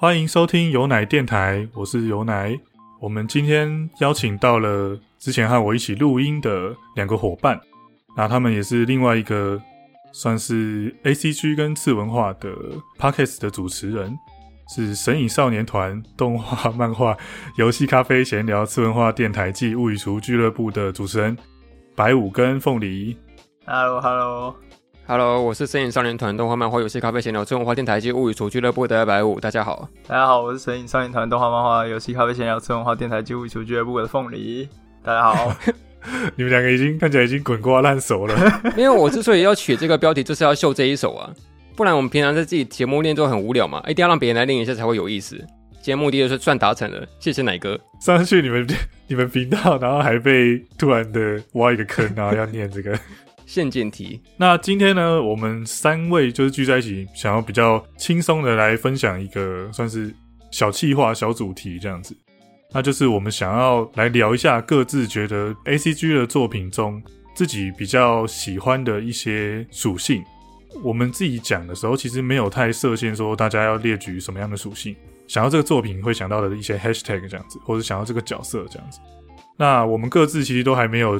欢迎收听有奶电台，我是有奶。我们今天邀请到了之前和我一起录音的两个伙伴，那他们也是另外一个算是 A C G 跟次文化的 Pockets 的主持人，是神隐少年团动画、漫画、游戏、咖啡、闲聊、次文化电台暨物语厨俱乐部的主持人白五跟凤梨。Hello，Hello，Hello，我是身影少年团动画漫画游戏咖啡闲聊次文化电台及物语厨俱乐部的白五，大家好。大家好，我是身影少年团动画漫画游戏咖啡闲聊次文化电台及物语厨俱乐部的凤梨。大家好，你们两个已经看起来已经滚瓜烂熟了。因为我之所以要取这个标题，就是要秀这一手啊，不然我们平常在自己节目练都很无聊嘛，一定要让别人来练一下才会有意思。今天目的就是算达成了，谢谢奶哥。上去你们 你们频道，然后还被突然的挖一个坑，然后要念这个。陷阱题，那今天呢，我们三位就是聚在一起，想要比较轻松的来分享一个算是小企划、小主题这样子。那就是我们想要来聊一下各自觉得 A C G 的作品中自己比较喜欢的一些属性。我们自己讲的时候，其实没有太设限说大家要列举什么样的属性，想要这个作品会想到的一些 hashtag 这样子，或者想要这个角色这样子。那我们各自其实都还没有。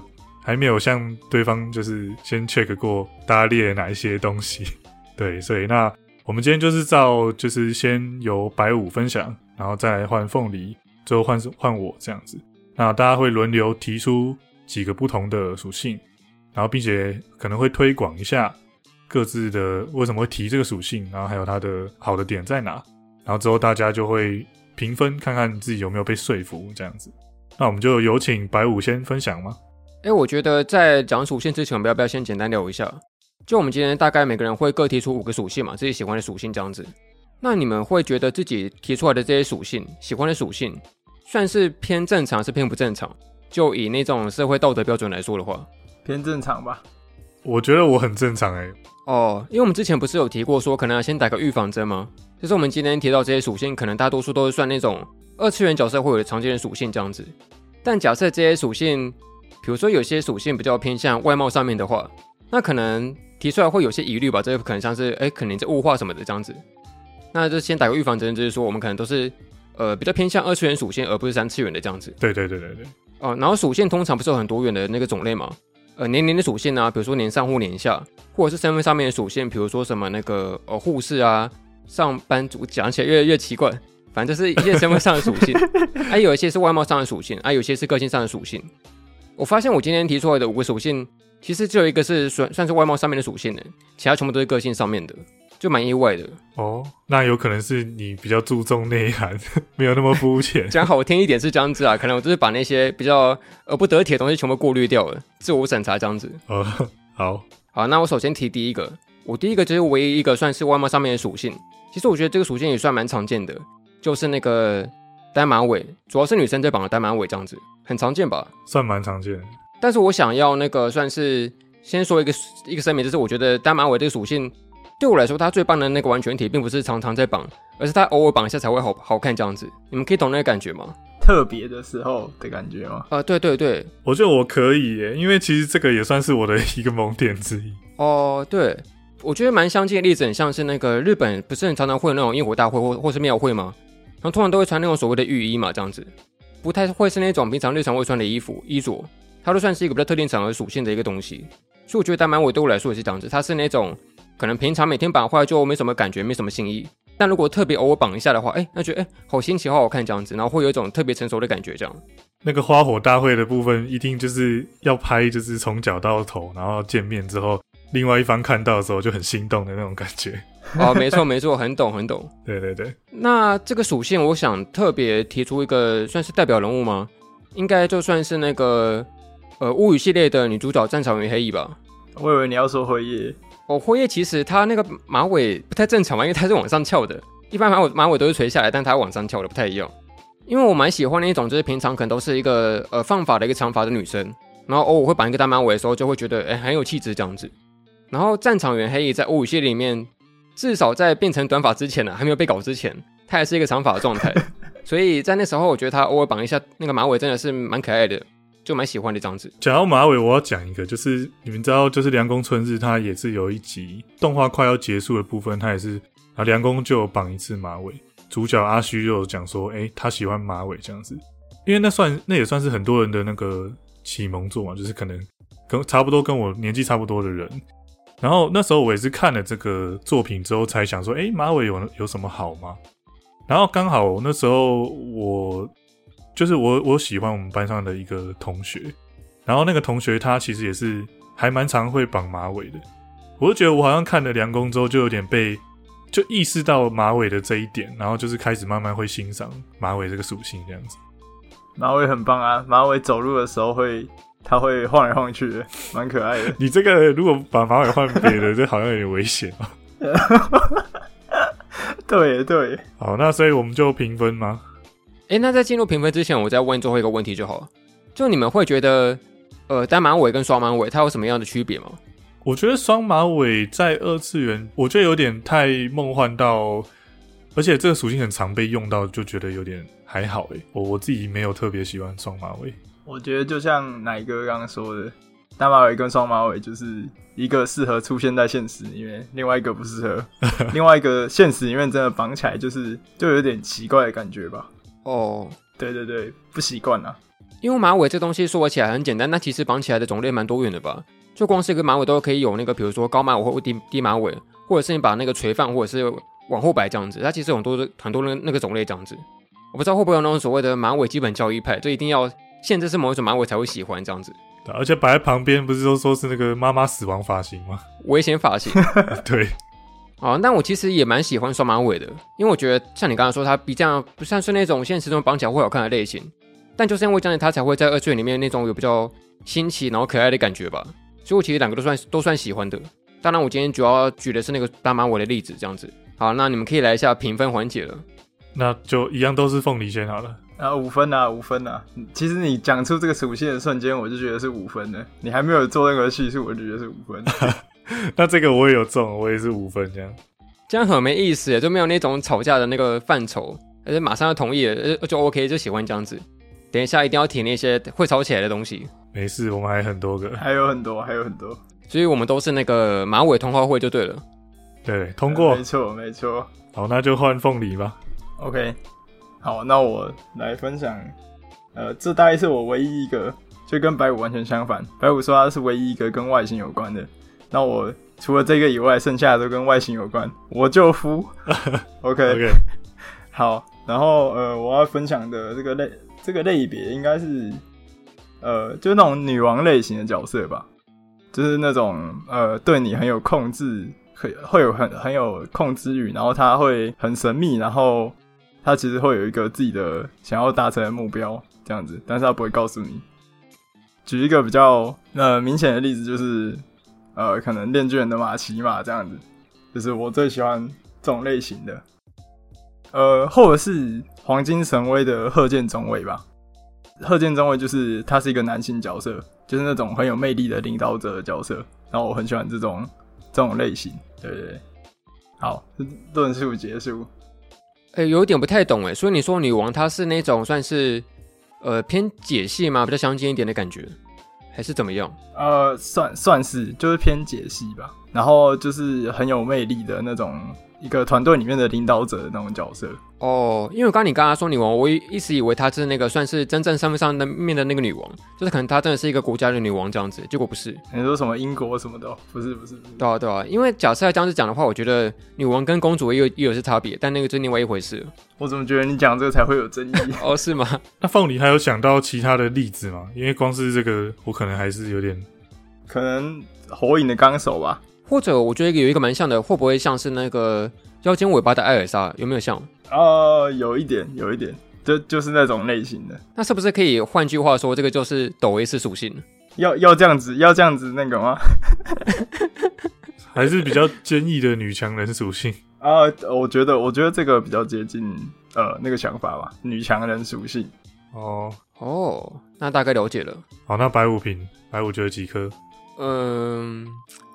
还没有向对方就是先 check 过大家列哪一些东西，对，所以那我们今天就是照就是先由白五分享，然后再来换凤梨，最后换换我这样子。那大家会轮流提出几个不同的属性，然后并且可能会推广一下各自的为什么会提这个属性，然后还有它的好的点在哪，然后之后大家就会评分，看看自己有没有被说服这样子。那我们就有请白五先分享吗？哎，我觉得在讲属性之前，我们要不要先简单聊一下？就我们今天大概每个人会各提出五个属性嘛，自己喜欢的属性这样子。那你们会觉得自己提出来的这些属性，喜欢的属性，算是偏正常，是偏不正常？就以那种社会道德标准来说的话，偏正常吧。我觉得我很正常哎、欸。哦，因为我们之前不是有提过说，可能要先打个预防针吗？就是我们今天提到这些属性，可能大多数都是算那种二次元角色会有的常见的属性这样子。但假设这些属性，比如说有些属性比较偏向外貌上面的话，那可能提出来会有些疑虑吧。这个可能像是哎，可能在物化什么的这样子。那就先打个预防针，就是说我们可能都是呃比较偏向二次元属性，而不是三次元的这样子。对对对对对。哦，然后属性通常不是有很多元的那个种类嘛？呃，年龄的属性啊，比如说年上或年下，或者是身份上面的属性，比如说什么那个呃护士啊、上班族，讲起来越来越奇怪。反正就是一些身份上的属性，还、啊、有一些是外貌上的属性，啊，有一些是个性上的属性。我发现我今天提出来的五个属性，其实只有一个是算算是外貌上面的属性的，其他全部都是个性上面的，就蛮意外的。哦，那有可能是你比较注重内涵，没有那么肤浅。讲好听一点是这样子啊，可能我就是把那些比较呃不得体的东西全部过滤掉了，自我审查这样子。哦，好，好，那我首先提第一个，我第一个就是唯一一个算是外貌上面的属性。其实我觉得这个属性也算蛮常见的。就是那个单马尾，主要是女生在绑的单马尾这样子，很常见吧？算蛮常见的。但是我想要那个算是先说一个一个声明，就是我觉得单马尾这个属性对我来说，它最棒的那个完全体，并不是常常在绑，而是它偶尔绑一下才会好好看这样子。你们可以懂那个感觉吗？特别的时候的感觉吗？啊、呃，对对对，我觉得我可以耶，因为其实这个也算是我的一个萌点之一。哦，对，我觉得蛮相近的例子，很像是那个日本不是很常常会有那种烟火大会或或是庙会吗？然后通常都会穿那种所谓的浴衣嘛，这样子，不太会是那种平常日常会穿的衣服衣着，它都算是一个比较特定场合属性的一个东西。所以我觉得单马尾对我来说也是这样子，它是那种可能平常每天绑坏就没什么感觉，没什么新意，但如果特别偶尔绑一下的话，哎，那觉得哎好新奇，好好看这样子，然后会有一种特别成熟的感觉，这样。那个花火大会的部分，一定就是要拍，就是从脚到头，然后见面之后，另外一方看到的时候就很心动的那种感觉。哦，没错没错，很懂很懂。对对对，那这个属性，我想特别提出一个算是代表人物吗？应该就算是那个呃物语系列的女主角战场与黑翼吧。我以为你要说辉夜。哦，辉夜其实她那个马尾不太正常嘛，因为她是往上翘的。一般马尾马尾都是垂下来，但她往上翘的不太一样。因为我蛮喜欢那一种，就是平常可能都是一个呃放法的一个长发的女生，然后偶尔会绑一个大马尾的时候，就会觉得哎很有气质这样子。然后战场原黑翼在物语系列里面，至少在变成短发之前呢、啊，还没有被搞之前，她还是一个长发的状态。所以在那时候，我觉得她偶尔绑一下那个马尾，真的是蛮可爱的，就蛮喜欢的这样子。讲到马尾，我要讲一个，就是你们知道，就是凉宫春日，他也是有一集动画快要结束的部分，他也是啊凉宫就有绑一次马尾。主角阿虚就有讲说，诶、他喜欢马尾这样子，因为那算那也算是很多人的那个启蒙作嘛，就是可能跟差不多跟我年纪差不多的人。然后那时候我也是看了这个作品之后才想说，诶、马尾有有什么好吗？然后刚好那时候我就是我我喜欢我们班上的一个同学，然后那个同学他其实也是还蛮常会绑马尾的，我就觉得我好像看了梁公之后就有点被就意识到马尾的这一点，然后就是开始慢慢会欣赏马尾这个属性这样子。马尾很棒啊，马尾走路的时候会，它会晃来晃去的，蛮可爱的。你这个如果把马尾换别的，这好像有点危险哦。对对，好，那所以我们就评分吗？哎，那在进入评分之前，我再问最后一个问题就好了。就你们会觉得，呃，单马尾跟双马尾它有什么样的区别吗？我觉得双马尾在二次元，我觉得有点太梦幻到，而且这个属性很常被用到，就觉得有点还好诶。我我自己没有特别喜欢双马尾。我觉得就像奶哥刚刚说的，单马尾跟双马尾就是一个适合出现在现实里面，另外一个不适合。另外一个现实里面真的绑起来就是就有点奇怪的感觉吧。哦，对对对，不习惯啊。因为马尾这东西说起来很简单，那其实绑起来的种类蛮多元的吧？就光是一个马尾都可以有那个，比如说高马尾或低低马尾，或者是你把那个垂放，或者是往后摆这样子，它其实有很多的很多那那个种类这样子。我不知道会不会有那种所谓的马尾基本教义派，就一定要限制是某一种马尾才会喜欢这样子，对而且摆在旁边不是都说是那个妈妈死亡发型吗？危险发型。对，啊，那我其实也蛮喜欢双马尾的，因为我觉得像你刚才说，它比这样不像是那种现实中绑起来会好看的类型，但就是因为这样，它才会在二次元里面那种有比较新奇然后可爱的感觉吧。所以我其实两个都算都算喜欢的。当然，我今天主要举的是那个大马尾的例子，这样子。好，那你们可以来一下评分环节了。那就一样都是凤梨先好了。啊，五分啊，五分啊！其实你讲出这个属性的瞬间，我就觉得是五分的。你还没有做任何叙述，我就觉得是五分。那这个我也有中，我也是五分这样。这样很没意思耶，就没有那种吵架的那个范畴，而且马上要同意了，呃就 OK，就喜欢这样子。等一下一定要提那些会吵起来的东西，没事，我们还很多个。还有很多，还有很多。所以我们都是那个马尾通话会就对了。对，通过没。错，没错。好，那就换凤梨吧。OK，好，那我来分享。呃，这大概是我唯一一个，就跟白五完全相反。白五说他是唯一一个跟外形有关的，那我除了这个以外，剩下的都跟外形有关。我就服。OK，, OK，好，然后呃，我要分享的这个类这个类别应该是呃，就是那种女王类型的角色吧，就是那种呃，对你很有控制，会会有很很有控制欲，然后他会很神秘，然后他其实会有一个自己的想要达成的目标，这样子，但是他不会告诉你。举一个比较呃明显的例子，就是呃，可能练卷的马奇马这样子，就是我最喜欢这种类型的。呃，或者是黄金神威的鹤剑中尉吧。鹤剑中尉就是他是一个男性角色，就是那种很有魅力的领导者的角色。然后我很喜欢这种这种类型，对对对。好，论述结束。呃，有点不太懂哎，所以你说女王她是那种算是呃偏解析吗？比较相近一点的感觉，还是怎么样？呃，算算是就是偏解析吧。然后就是很有魅力的那种一个团队里面的领导者的那种角色。哦，因为我刚刚你刚刚说女王，我一一直以为她是那个算是真正身份上的面的那个女王，就是可能她真的是一个国家的女王这样子，结果不是。你说什么英国什么的？不是不是不是。对啊对啊，因为假设要这样子讲的话，我觉得女王跟公主也有也有是差别，但那个就是另外一回事。我怎么觉得你讲这个才会有争议？哦，是吗？那凤梨还有想到其他的例子吗？因为光是这个，我可能还是有点可能火影的纲手吧。或者我觉得有一个蛮像的，会不会像是那个腰间尾巴的艾尔莎？有没有像？呃，有一点，有一点，就就是那种类型的。那是不是可以换句话说，这个就是抖 S 属性？要要这样子，要这样子那个吗？还是比较坚毅的女强人属性。啊，我觉得，我觉得这个比较接近呃那个想法吧，女强人属性。哦，哦，那大概了解了。好，那白五瓶，白五觉得几颗？嗯，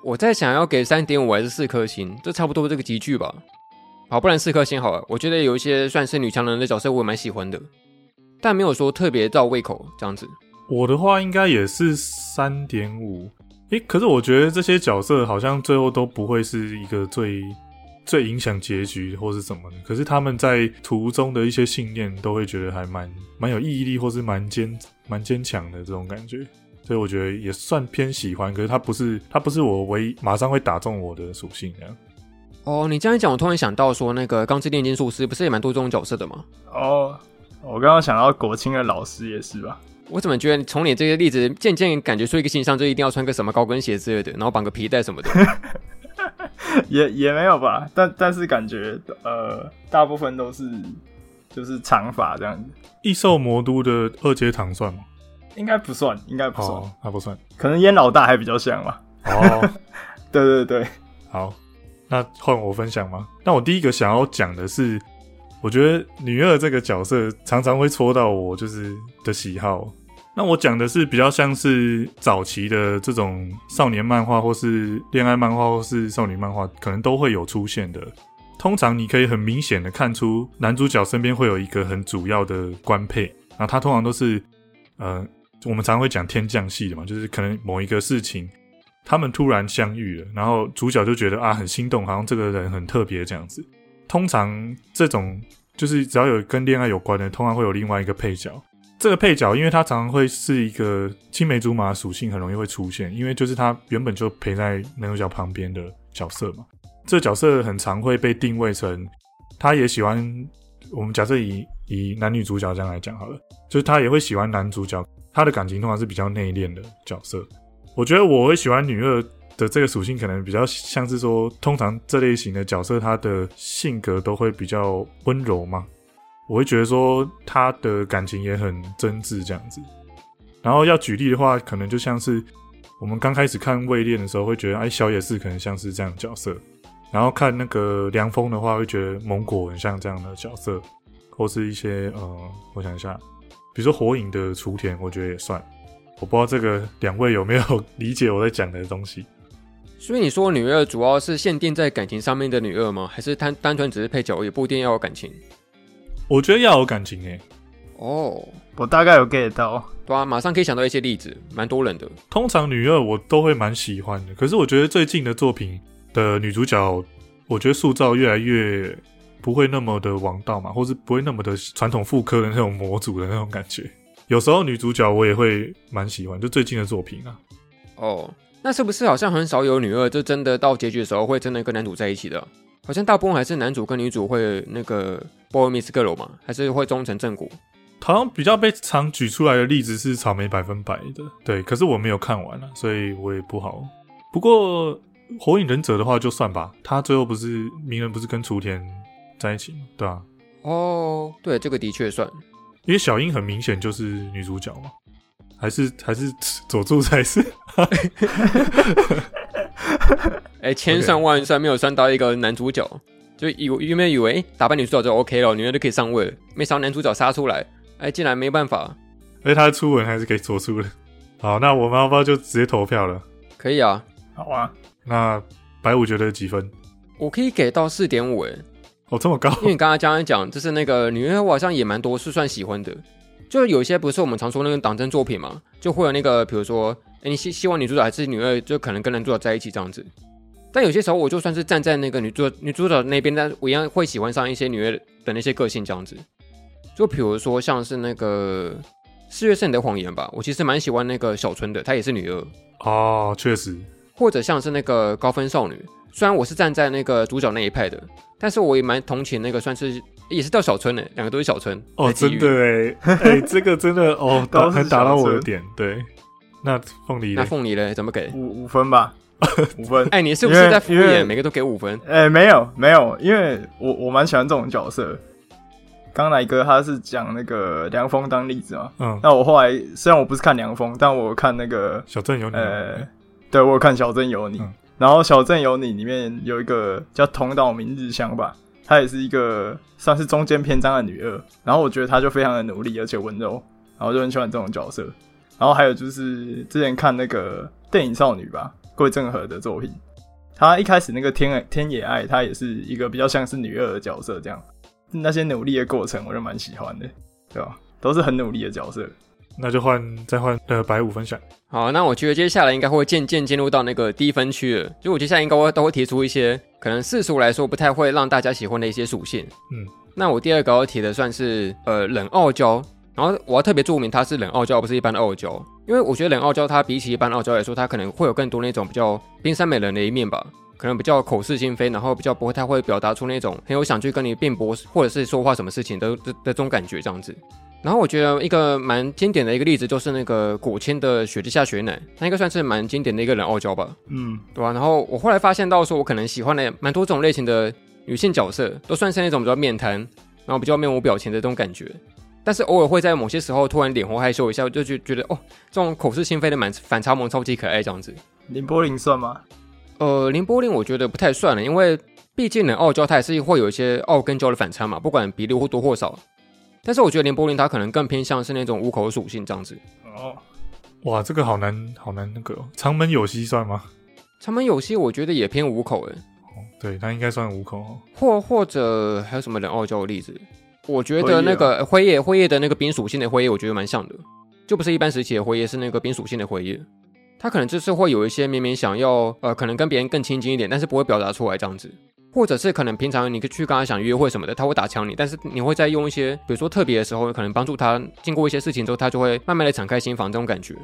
我在想要给三点五还是四颗星，这差不多这个集聚吧。好，不然四颗星好了。我觉得有一些算是女强人的角色，我也蛮喜欢的，但没有说特别到胃口这样子。我的话应该也是三点五。诶，可是我觉得这些角色好像最后都不会是一个最最影响结局或是什么的。可是他们在途中的一些信念，都会觉得还蛮蛮有毅力，或是蛮坚蛮坚强的这种感觉。所以我觉得也算偏喜欢，可是它不是它不是我唯一马上会打中我的属性这样。哦，你这样一讲，我突然想到说，那个《钢之炼金术师》不是也蛮多这种角色的吗？哦，我刚刚想到国青的老师也是吧？我怎么觉得从你这些例子，渐渐感觉出一个形象，就一定要穿个什么高跟鞋之类的，然后绑个皮带什么的。也也没有吧，但但是感觉呃，大部分都是就是长发这样子。异兽魔都的二阶堂算吗？应该不算，应该不算，哦，他不算。可能烟老大还比较像吧。哦，对对对，好，那换我分享吗？那我第一个想要讲的是，我觉得女二这个角色常常会戳到我就是的喜好。那我讲的是比较像是早期的这种少年漫画，或是恋爱漫画，或是少女漫画，可能都会有出现的。通常你可以很明显的看出男主角身边会有一个很主要的官配，然后他通常都是呃，我们常会讲天降系的嘛，就是可能某一个事情。他们突然相遇了，然后主角就觉得啊很心动，好像这个人很特别这样子。通常这种就是只要有跟恋爱有关的，通常会有另外一个配角。这个配角，因为他常常会是一个青梅竹马属性，很容易会出现，因为就是他原本就陪在男主角旁边的角色嘛。这角色很常会被定位成，他也喜欢我们假设以以男女主角这样来讲好了，就是他也会喜欢男主角，他的感情通常是比较内敛的角色。我觉得我会喜欢女二的这个属性，可能比较像是说，通常这类型的角色，她的性格都会比较温柔嘛。我会觉得说，她的感情也很真挚这样子。然后要举例的话，可能就像是我们刚开始看《未恋》的时候，会觉得哎，小野寺可能像是这样的角色。然后看那个凉风的话，会觉得蒙果很像这样的角色，或是一些呃，我想一下，比如说火影的雏田，我觉得也算。我不知道这个两位有没有理解我在讲的东西。所以你说女二主要是限定在感情上面的女二吗？还是单单纯只是配角，也不一定要有感情？我觉得要有感情诶。哦，我大概有 get 到，对啊，马上可以想到一些例子，蛮多人的。通常女二我都会蛮喜欢的，可是我觉得最近的作品的女主角，我觉得塑造越来越不会那么的王道嘛，或是不会那么的传统妇科的那种模组的那种感觉。有时候女主角我也会蛮喜欢，就最近的作品啊。哦，那是不是好像很少有女二就真的到结局的时候会真的跟男主在一起的？好像大部分还是男主跟女主会那个 boy miss girl 嘛，还是会忠成正果？好像比较被常举出来的例子是草莓百分百的，对。可是我没有看完了，所以我也不好。不过火影忍者的话就算吧，他最后不是鸣人不是跟雏田在一起吗？对啊。哦，对，这个的确算。因为小樱很明显就是女主角嘛，还是还是佐助才是？哎，千算万算没有算到一个男主角，就以原本以为打败女主角就 OK 了，女人就可以上位了，没想到男主角杀出来，哎，竟然没办法。哎，他的初吻还是可以做出的。好，那我们要不要就直接投票了？可以啊，好啊。那白五觉得几分？我可以给到四点五，哎。哦，这么高？因为你刚刚刚讲，就是那个女二，我好像也蛮多是算喜欢的。就有些不是我们常说那个党争作品嘛，就会有那个，比如说，哎，你希希望女主角还是女二，就可能跟男主角在一起这样子。但有些时候，我就算是站在那个女主女主角那边，但我一样会喜欢上一些女二的那些个性这样子。就比如说像是那个《四月是你的谎言》吧，我其实蛮喜欢那个小春的，她也是女二。哦，确实。或者像是那个高分少女。虽然我是站在那个主角那一派的，但是我也蛮同情那个算是也是叫小春的，两个都是小春。哦，真的哎，哎，这个真的哦，打很打到我的点。对，那凤梨，那凤梨嘞，怎么给？五五分吧，五分。哎，你是不是在敷衍？每个都给五分？哎，没有没有，因为我我蛮喜欢这种角色。刚来哥他是讲那个凉风当例子嘛，嗯，那我后来虽然我不是看凉风，但我看那个小镇有你，呃，对我看小镇有你。然后《小镇有你》里面有一个叫同岛明日香吧，她也是一个算是中间篇章的女二。然后我觉得她就非常的努力而且温柔，然后就很喜欢这种角色。然后还有就是之前看那个电影少女吧，桂正和的作品，她一开始那个天天野爱，她也是一个比较像是女二的角色，这样那些努力的过程我就蛮喜欢的，对吧？都是很努力的角色。那就换再换呃白五分享。好，那我觉得接下来应该会渐渐进入到那个低分区了。就我接下来应该会都会提出一些可能世俗来说不太会让大家喜欢的一些属性。嗯，那我第二个要提的算是呃冷傲娇，然后我要特别注明它是冷傲娇，而不是一般的傲娇，因为我觉得冷傲娇它比起一般傲娇来说，它可能会有更多那种比较冰山美人的一面吧。可能比较口是心非，然后比较不会太会表达出那种很有想去跟你辩驳，或者是说话什么事情的的的这种感觉这样子。然后我觉得一个蛮经典的一个例子就是那个古千的雪之下雪乃，他应该算是蛮经典的一个人傲娇吧，嗯，对吧、然后我后来发现到说，我可能喜欢的蛮多种类型的女性角色，都算是那种比较面瘫，然后比较面无表情的这种感觉。但是偶尔会在某些时候突然脸红害羞一下，就觉觉得哦，这种口是心非的满反差萌超级可爱这样子。林柏林算吗？呃，林波林我觉得不太算了，因为毕竟人，傲娇它还是会有一些傲跟娇的反差嘛，不管比例或多或少。但是我觉得林柏林他可能更偏向是那种五口的属性这样子。哦，哇，这个好难好难那个哦、长门有希算吗？长门有希我觉得也偏五口诶，哦，对，他应该算五口哦。或或者还有什么人傲娇的例子？我觉得那个辉夜辉夜的那个冰属性的辉夜，我觉得蛮像的，就不是一般时期的辉夜，是那个冰属性的辉夜。他可能就是会有一些明明想要呃，可能跟别人更亲近一点，但是不会表达出来这样子，或者是可能平常你去跟他想约会什么的，他会打枪你，但是你会在用一些比如说特别的时候，可能帮助他经过一些事情之后，他就会慢慢的敞开心房这种感觉，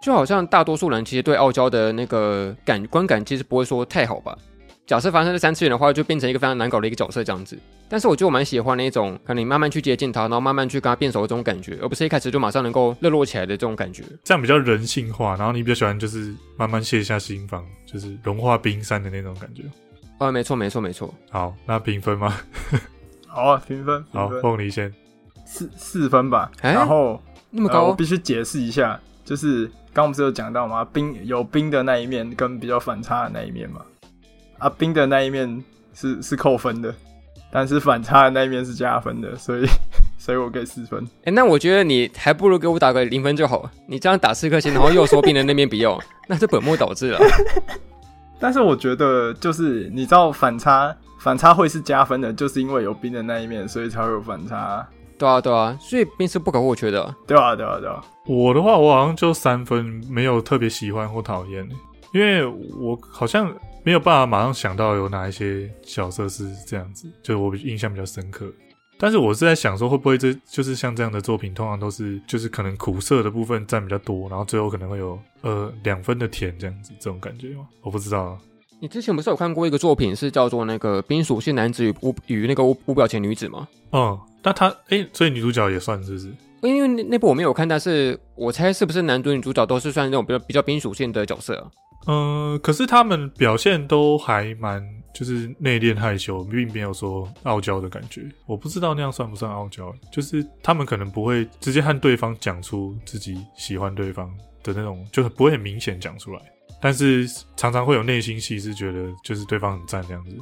就好像大多数人其实对傲娇的那个感观感其实不会说太好吧。假设发生在三次元的话，就变成一个非常难搞的一个角色这样子。但是我就蛮喜欢那种，可能你慢慢去接近他，然后慢慢去跟他变熟的这种感觉，而不是一开始就马上能够热络起来的这种感觉。这样比较人性化，然后你比较喜欢就是慢慢卸下心防，就是融化冰山的那种感觉。呃，没错，没错，没错。好，那评分吗？好啊，评分，好凤梨先。四四分吧。哎然后那么高呃我，必须解释一下，就是刚刚不是有讲到吗？冰有冰的那一面跟比较反差的那一面嘛。啊，冰的那一面是是扣分的，但是反差的那一面是加分的，所以 所以我给四分。哎、那我觉得你还不如给我打个零分就好。你这样打四颗星，然后又说冰的那面不要，那是本末倒置了。但是我觉得就是你知道反差反差会是加分的，就是因为有冰的那一面，所以才会有反差。对啊，对啊，所以冰是不可或缺的。对啊，对啊，对啊。我的话，我好像就三分，没有特别喜欢或讨厌，因为我好像没有办法马上想到有哪一些角色是这样子，就我印象比较深刻。但是我是在想说，会不会这就是像这样的作品，通常都是就是可能苦涩的部分占比较多，然后最后可能会有呃两分的甜这样子，这种感觉吗？我不知道啊。你之前不是有看过一个作品，是叫做那个《冰属性男子与无与那个无无表情女子》吗？嗯，那他哎、所以女主角也算是不是？因为那那部我没有看，但是我猜是不是男主女主角都是算那种比较比较冰属性的角色啊？嗯，可是他们表现都还蛮就是内敛害羞，并没有说傲娇的感觉。我不知道那样算不算傲娇，就是他们可能不会直接和对方讲出自己喜欢对方的那种，就是不会很明显讲出来。但是常常会有内心戏，是觉得就是对方很赞这样子，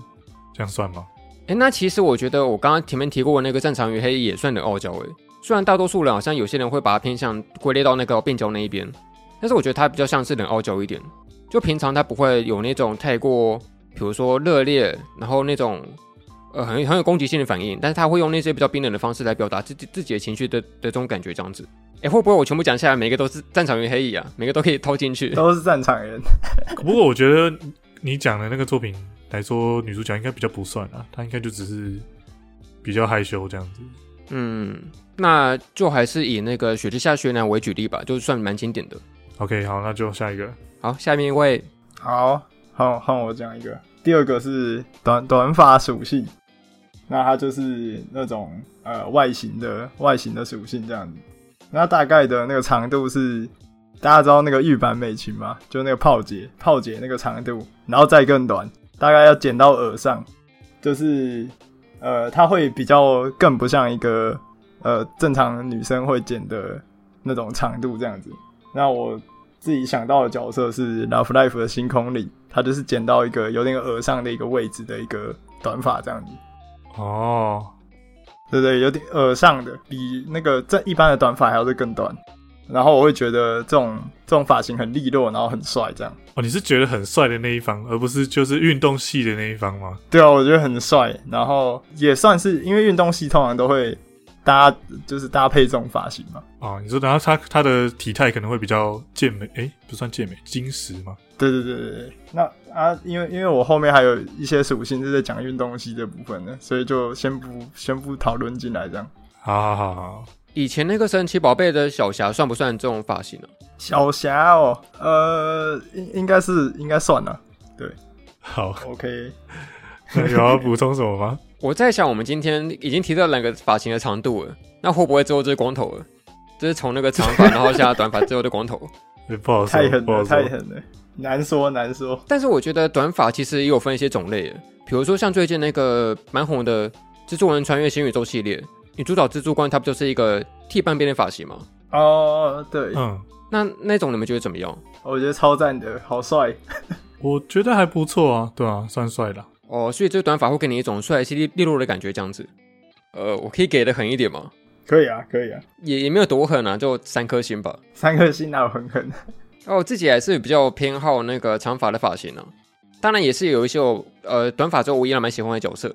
这样算吗？哎，那其实我觉得我刚刚前面提过那个战场与黑也算的傲娇诶。虽然大多数人好像有些人会把它偏向归类到那个变娇那一边，但是我觉得他比较像是冷傲娇一点。就平常他不会有那种太过，比如说热烈，然后那种呃很很有攻击性的反应，但是他会用那些比较冰冷的方式来表达自己自己的情绪的的这种感觉这样子。哎，会不会我全部讲下来，每个都是战场与黑蚁啊？每个都可以偷进去？都是战场人。不过我觉得你讲的那个作品来说，女主角应该比较不算啊，她应该就只是比较害羞这样子。嗯，那就还是以那个雪之下雪男为举例吧，就算蛮经典的。OK，好，那就下一个。好，下面一位好，换换我讲一个。第二个是短短发属性，那它就是那种呃外形的外形的属性这样子。那大概的那个长度是，大家知道那个玉版美琴吗？就那个炮姐炮姐那个长度，然后再更短，大概要剪到耳上，就是呃它会比较更不像一个呃正常女生会剪的那种长度这样子。那我自己想到的角色是《Love Life》的星空里，他就是剪到一个有点耳上的一个位置的一个短发这样子，哦，对对，有点耳上的，比那个这一般的短发还要是更短。然后我会觉得这种这种发型很利落，然后很帅，这样。哦，你是觉得很帅的那一方，而不是就是运动系的那一方吗？对啊，我觉得很帅，然后也算是因为运动系通常都会搭就是搭配这种发型嘛。啊，你说然后他他的体态可能会比较健美，诶，不算健美，精实吗？对对对对对，那啊，因为因为我后面还有一些属性是在讲运动系这部分的，所以就先不先不讨论进来这样。好好好好，以前那个神奇宝贝的小霞算不算这种发型呢、小霞哦，呃，应应该是应该算了。对好，OK，那有要补充什么吗？我在想，我们今天已经提到两个发型的长度了，那会不会之后就是光头了？就是从那个长发，然后现在短发，最后的光头。欸 不好说，太狠了，不好说太狠了，难说难说。但是我觉得短发其实也有分一些种类的，比如说像最近那个蛮红的《蜘蛛人穿越新宇宙》系列，女主角蜘蛛官她不就是一个剃半边的发型吗？哦，对，嗯，那那种你们觉得怎么样？我觉得超赞的，好帅。我觉得还不错啊，对啊，算帅的。哦，所以这个短发会给你一种帅气利利落的感觉，这样子。呃，我可以给的狠一点吗？可以啊，可以啊，也也没有多狠啊，就三颗星吧。三颗星哪有很狠？哦，我自己还是比较偏好那个长发的发型呢、当然也是有一些我呃短发之后我依然蛮喜欢的角色，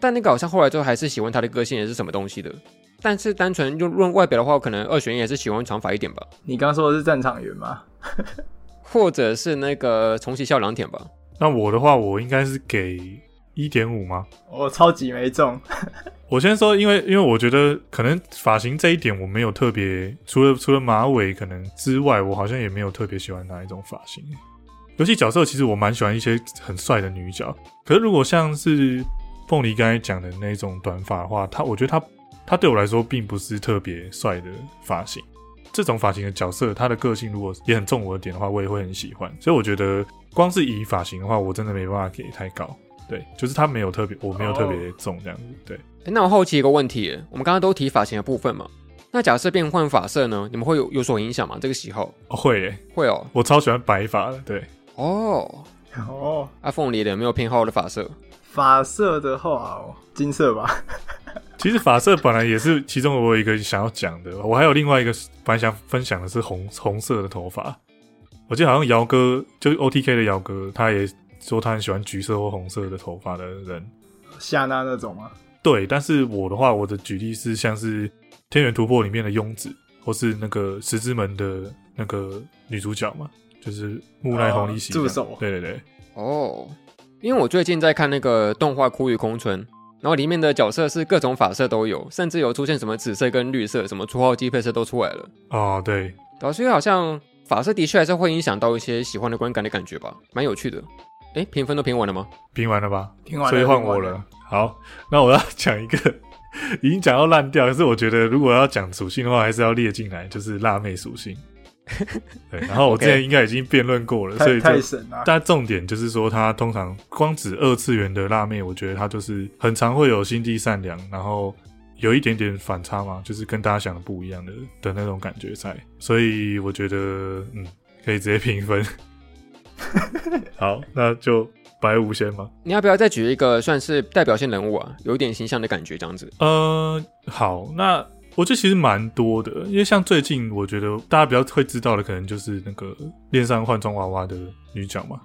但那个好像后来之后还是喜欢他的个性也是什么东西的。但是单纯就论外表的话，可能二选一也是喜欢长发一点吧，你刚说的是战场员吗？或者是那个重启笑良田吧。那我的话，我应该是给一点五吗？我超级没中，我先说，因为因为我觉得可能发型这一点我没有特别，除了除了马尾可能之外，我好像也没有特别喜欢哪一种发型。游戏角色其实我蛮喜欢一些很帅的女角，可是如果像是凤梨刚才讲的那种短发的话，她我觉得她她对我来说并不是特别帅的发型。这种发型的角色，她的个性如果也很中我的点的话，我也会很喜欢。所以我觉得光是以发型的话，我真的没办法给太高。对，就是他没有特别，我没有特别重这样子。对。诶那我好奇一个问题，我们刚刚都提发型的部分嘛，那假设变换发色呢，你们会有有所影响吗？这个喜好哦会耶，会哦。我超喜欢白发的。对，哦，哦，阿凤梨的有没有偏好的发色？发色的话，哦金色吧。其实发色本来也是其中我有一个想要讲的，我还有另外一个本来想分享的是红红色的头发。我记得好像姚哥，就是 OTK 的姚哥，他也说他很喜欢橘色或红色的头发的人。夏娜那种吗？对，但是我的话，我的举例是像是《天元突破》里面的庸子，或是那个《十之门》的那个女主角嘛，就是木奈红梨喜、哦助手对对对，哦，因为我最近在看那个动画《枯与空村》，然后里面的角色是各种发色都有，甚至有出现什么紫色跟绿色，什么初号机配色都出来了。哦对，对啊，所以好像发色的确还是会影响到一些喜欢的观感的感觉吧，蛮有趣的。哎，评分都评完了吗？评完了吧？听完了所以换我了。好，那我要讲一个 已经讲到烂掉，可是我觉得如果要讲属性的话，还是要列进来，就是辣妹属性。对，然后我之前应该已经辩论过了，所太以就太神了。但重点就是说，它通常光指二次元的辣妹，我觉得它就是很常会有心地善良，然后有一点点反差嘛，就是跟大家想的不一样的的那种感觉在。所以我觉得，嗯，可以直接评分。好，那就白无先吧。你要不要再举一个算是代表性人物啊，有一点形象的感觉这样子？呃，好，那我觉得其实蛮多的，因为像最近我觉得大家比较会知道的，可能就是那个恋上换装娃娃的女角嘛。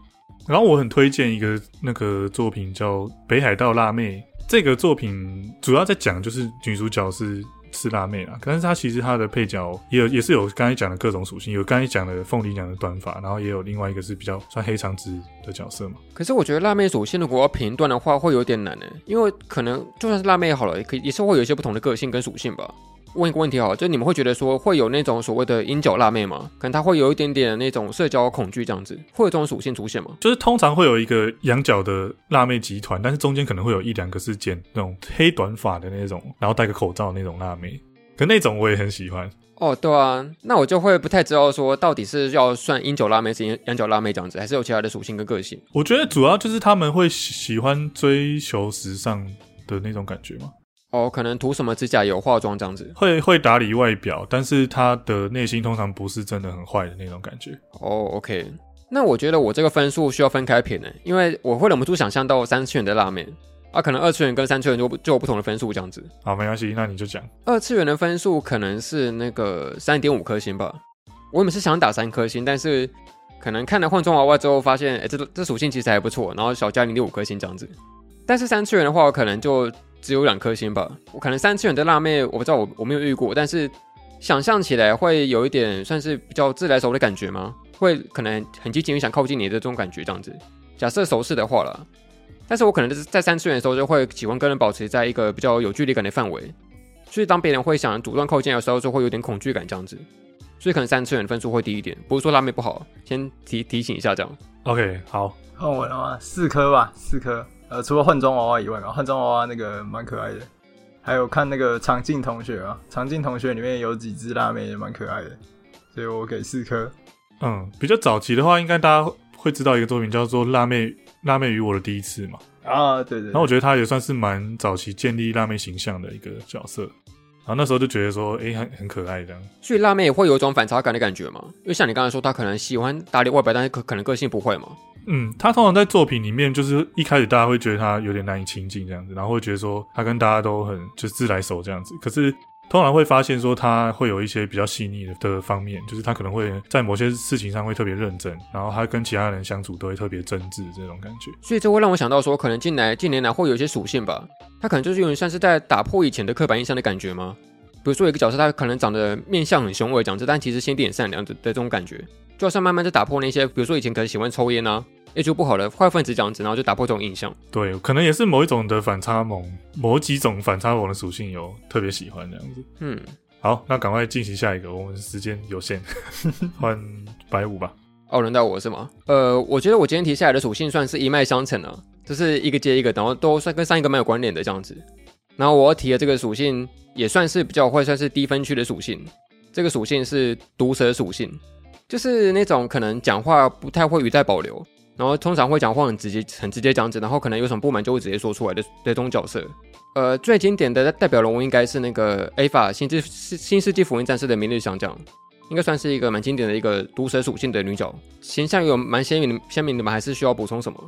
然后我很推荐一个那个作品叫《北海道辣妹》，这个作品主要在讲就是女主角是是辣妹啦，但是她其实她的配角也有也是有刚才讲的各种属性，有刚才讲的凤梨讲的短发，然后也有另外一个是比较算黑长直的角色嘛。可是我觉得辣妹属性如果要评断的话，会有点难呢，因为可能就算是辣妹好了，也可以也是会有一些不同的个性跟属性吧。问一个问题好了，就你们会觉得说会有那种所谓的阴角辣妹吗？可能她会有一点点那种社交恐惧这样子，会有这种属性出现吗？就是通常会有一个羊角的辣妹集团，但是中间可能会有一两个是剪那种黑短发的那种，然后戴个口罩的那种辣妹。可那种我也很喜欢。哦，对啊，那我就会不太知道说到底是要算阴角辣妹、是阳阳角辣妹这样子，还是有其他的属性跟个性。我觉得主要就是他们会喜喜欢追求时尚的那种感觉嘛，哦，可能涂什么指甲油、化妆这样子。会会打理外表，但是他的内心通常不是真的很坏的那种感觉。哦，OK，那我觉得我这个分数需要分开评呢，因为我会忍不住想象到三次元的辣妹啊，可能二次元跟三次元就就有不同的分数这样子。好，没关系，那你就讲。二次元的分数可能是那个三点五颗星吧。我原本是想打三颗星，但是可能看了换装娃娃之后，发现哎、诶这这属性其实还不错，然后小加零点五颗星这样子。但是三次元的话，我可能就只有两颗星吧。我可能三次元的辣妹，我不知道我我没有遇过，但是想象起来会有一点算是比较自来熟的感觉吗？会可能很积极想靠近你的这种感觉这样子。假设熟识的话了，但是我可能就是在三次元的时候就会喜欢跟人保持在一个比较有距离感的范围，所以当别人会想主动靠近的时候，就会有点恐惧感这样子。所以可能三次元的分数会低一点，不是说辣妹不好，先提提醒一下这样。OK，好，换我了吗？四颗吧，四颗。呃，除了换装娃娃以外嘛，换装娃娃那个蛮可爱的。还有看那个长镜同学啊，长镜同学里面有几只辣妹也蛮可爱的，所以我给四颗。嗯，比较早期的话，应该大家会知道一个作品叫做《辣妹辣妹与我的第一次》嘛。啊，对对然后我觉得他也算是蛮早期建立辣妹形象的一个角色。然后那时候就觉得说，诶，很很可爱这样。所以辣妹也会有一种反差感的感觉嘛？因为像你刚才说，她可能喜欢打理外表，但是可可能个性不会嘛。嗯，他通常在作品里面，就是一开始大家会觉得他有点难以亲近这样子，然后会觉得说他跟大家都很就自来熟这样子。可是通常会发现说他会有一些比较细腻的的方面，就是他可能会在某些事情上会特别认真，然后他跟其他人相处都会特别真挚这种感觉。所以这会让我想到说，可能近来近年来会有一些属性吧，他可能就是有点像是在打破以前的刻板印象的感觉吗？比如说有一个角色，他可能长得面相很凶恶这样子，但其实心地很善良的的这种感觉，就好像慢慢在打破那些，比如说以前可能喜欢抽烟啊，业就不好了坏分子这样子，然后就打破这种印象。对，可能也是某一种的反差萌，某几种反差萌的属性有特别喜欢这样子。嗯，好，那赶快进行下一个，我们时间有限，换白五吧。哦，轮到我是吗？呃，我觉得我今天提下来的属性算是一脉相承啊，就是一个接一个，然后都算跟上一个蛮有关联的这样子。然后我要提的这个属性也算是比较会算是低分区的属性，这个属性是毒蛇属性，就是那种可能讲话不太会语带保留，然后通常会讲话很直接、很直接这样子，然后可能有什么不满就会直接说出来的的这种角色。呃，最经典的代表人物应该是那个 A 法新世新世纪福音战士的明日香这样。应该算是一个蛮经典的一个毒蛇属性的女角，形象有蛮鲜明的鲜明的吗？还是需要补充什么？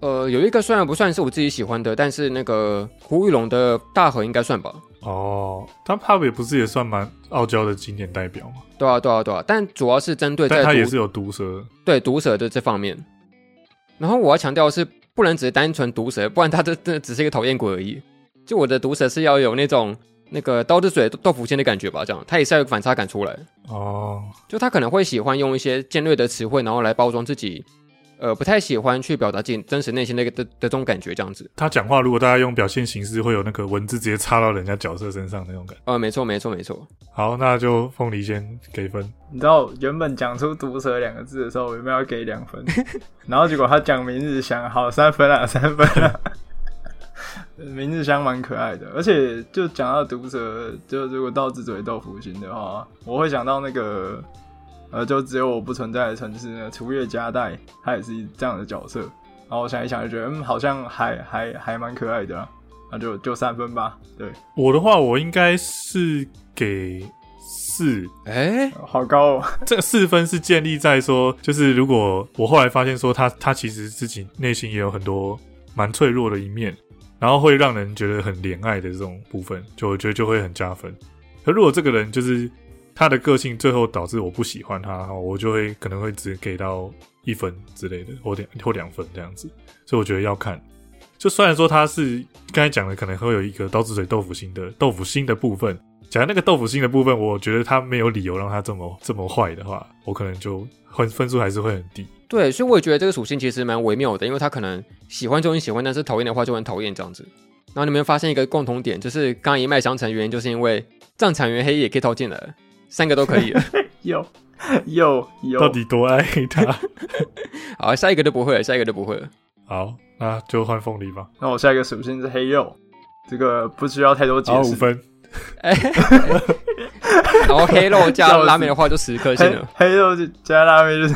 呃，有一个虽然不算是我自己喜欢的，但是那个胡玉龙的大河应该算吧？哦，他他也不是也算蛮傲娇的经典代表嘛，对啊，对啊，对啊，但主要是针对在毒但他也是有毒蛇。对毒蛇的这方面。然后我要强调的是，不能只是单纯毒舌，不然他这这只是一个讨厌鬼而已。就我的毒舌是要有那种那个刀子嘴豆腐心的感觉吧，这样他也是要有反差感出来。哦，就他可能会喜欢用一些尖锐的词汇，然后来包装自己，呃，不太喜欢去表达自己真实内心的一个的的这种感觉，这样子。他讲话如果大家用表现形式，会有那个文字直接插到人家角色身上那种感觉。呃，没错，没错，没错。好，那就凤梨先给分。你知道原本讲出“毒蛇”两个字的时候，我原本要给两分，然后结果他讲明日香，好三分啊，三分啊。明日香蛮可爱的，而且就讲到毒蛇，就如果到自嘴豆腐心的话，我会想到那个呃，就只有我不存在的城市呢，除月加代，他也是这样的角色。然后我想一想，就觉得嗯，好像还还还蛮可爱的、啊，那就就三分吧。对，我的话，我应该是给四。哎，好高哦。这个四分是建立在说，就是如果我后来发现说他他其实自己内心也有很多蛮脆弱的一面，然后会让人觉得很怜爱的这种部分，就我觉得就会很加分。可如果这个人就是他的个性最后导致我不喜欢他，我就会可能会只给到一分之类的，或两或两分这样子。所以我觉得要看。就虽然说他是刚才讲的，可能会有一个刀子嘴豆腐心的豆腐心的部分，假如那个豆腐心的部分，我觉得他没有理由让他这么这么坏的话，我可能就分分数还是会很低。对，所以我也觉得这个属性其实蛮微妙的，因为他可能喜欢就很喜欢，但是讨厌的话就很讨厌这样子。然后你们发现一个共同点，就是刚一脉相承，原因就是因为藏产元黑也可以套进来，三个都可以 了。有有有，到底多爱他？好，下一个就不会了，下一个就不会了。好，那就换凤梨吧。那我下一个属性是黑肉，这个不需要太多解释。好五分。哎，然后黑肉加拉面的话就十颗星黑了。黑肉就加拉面就是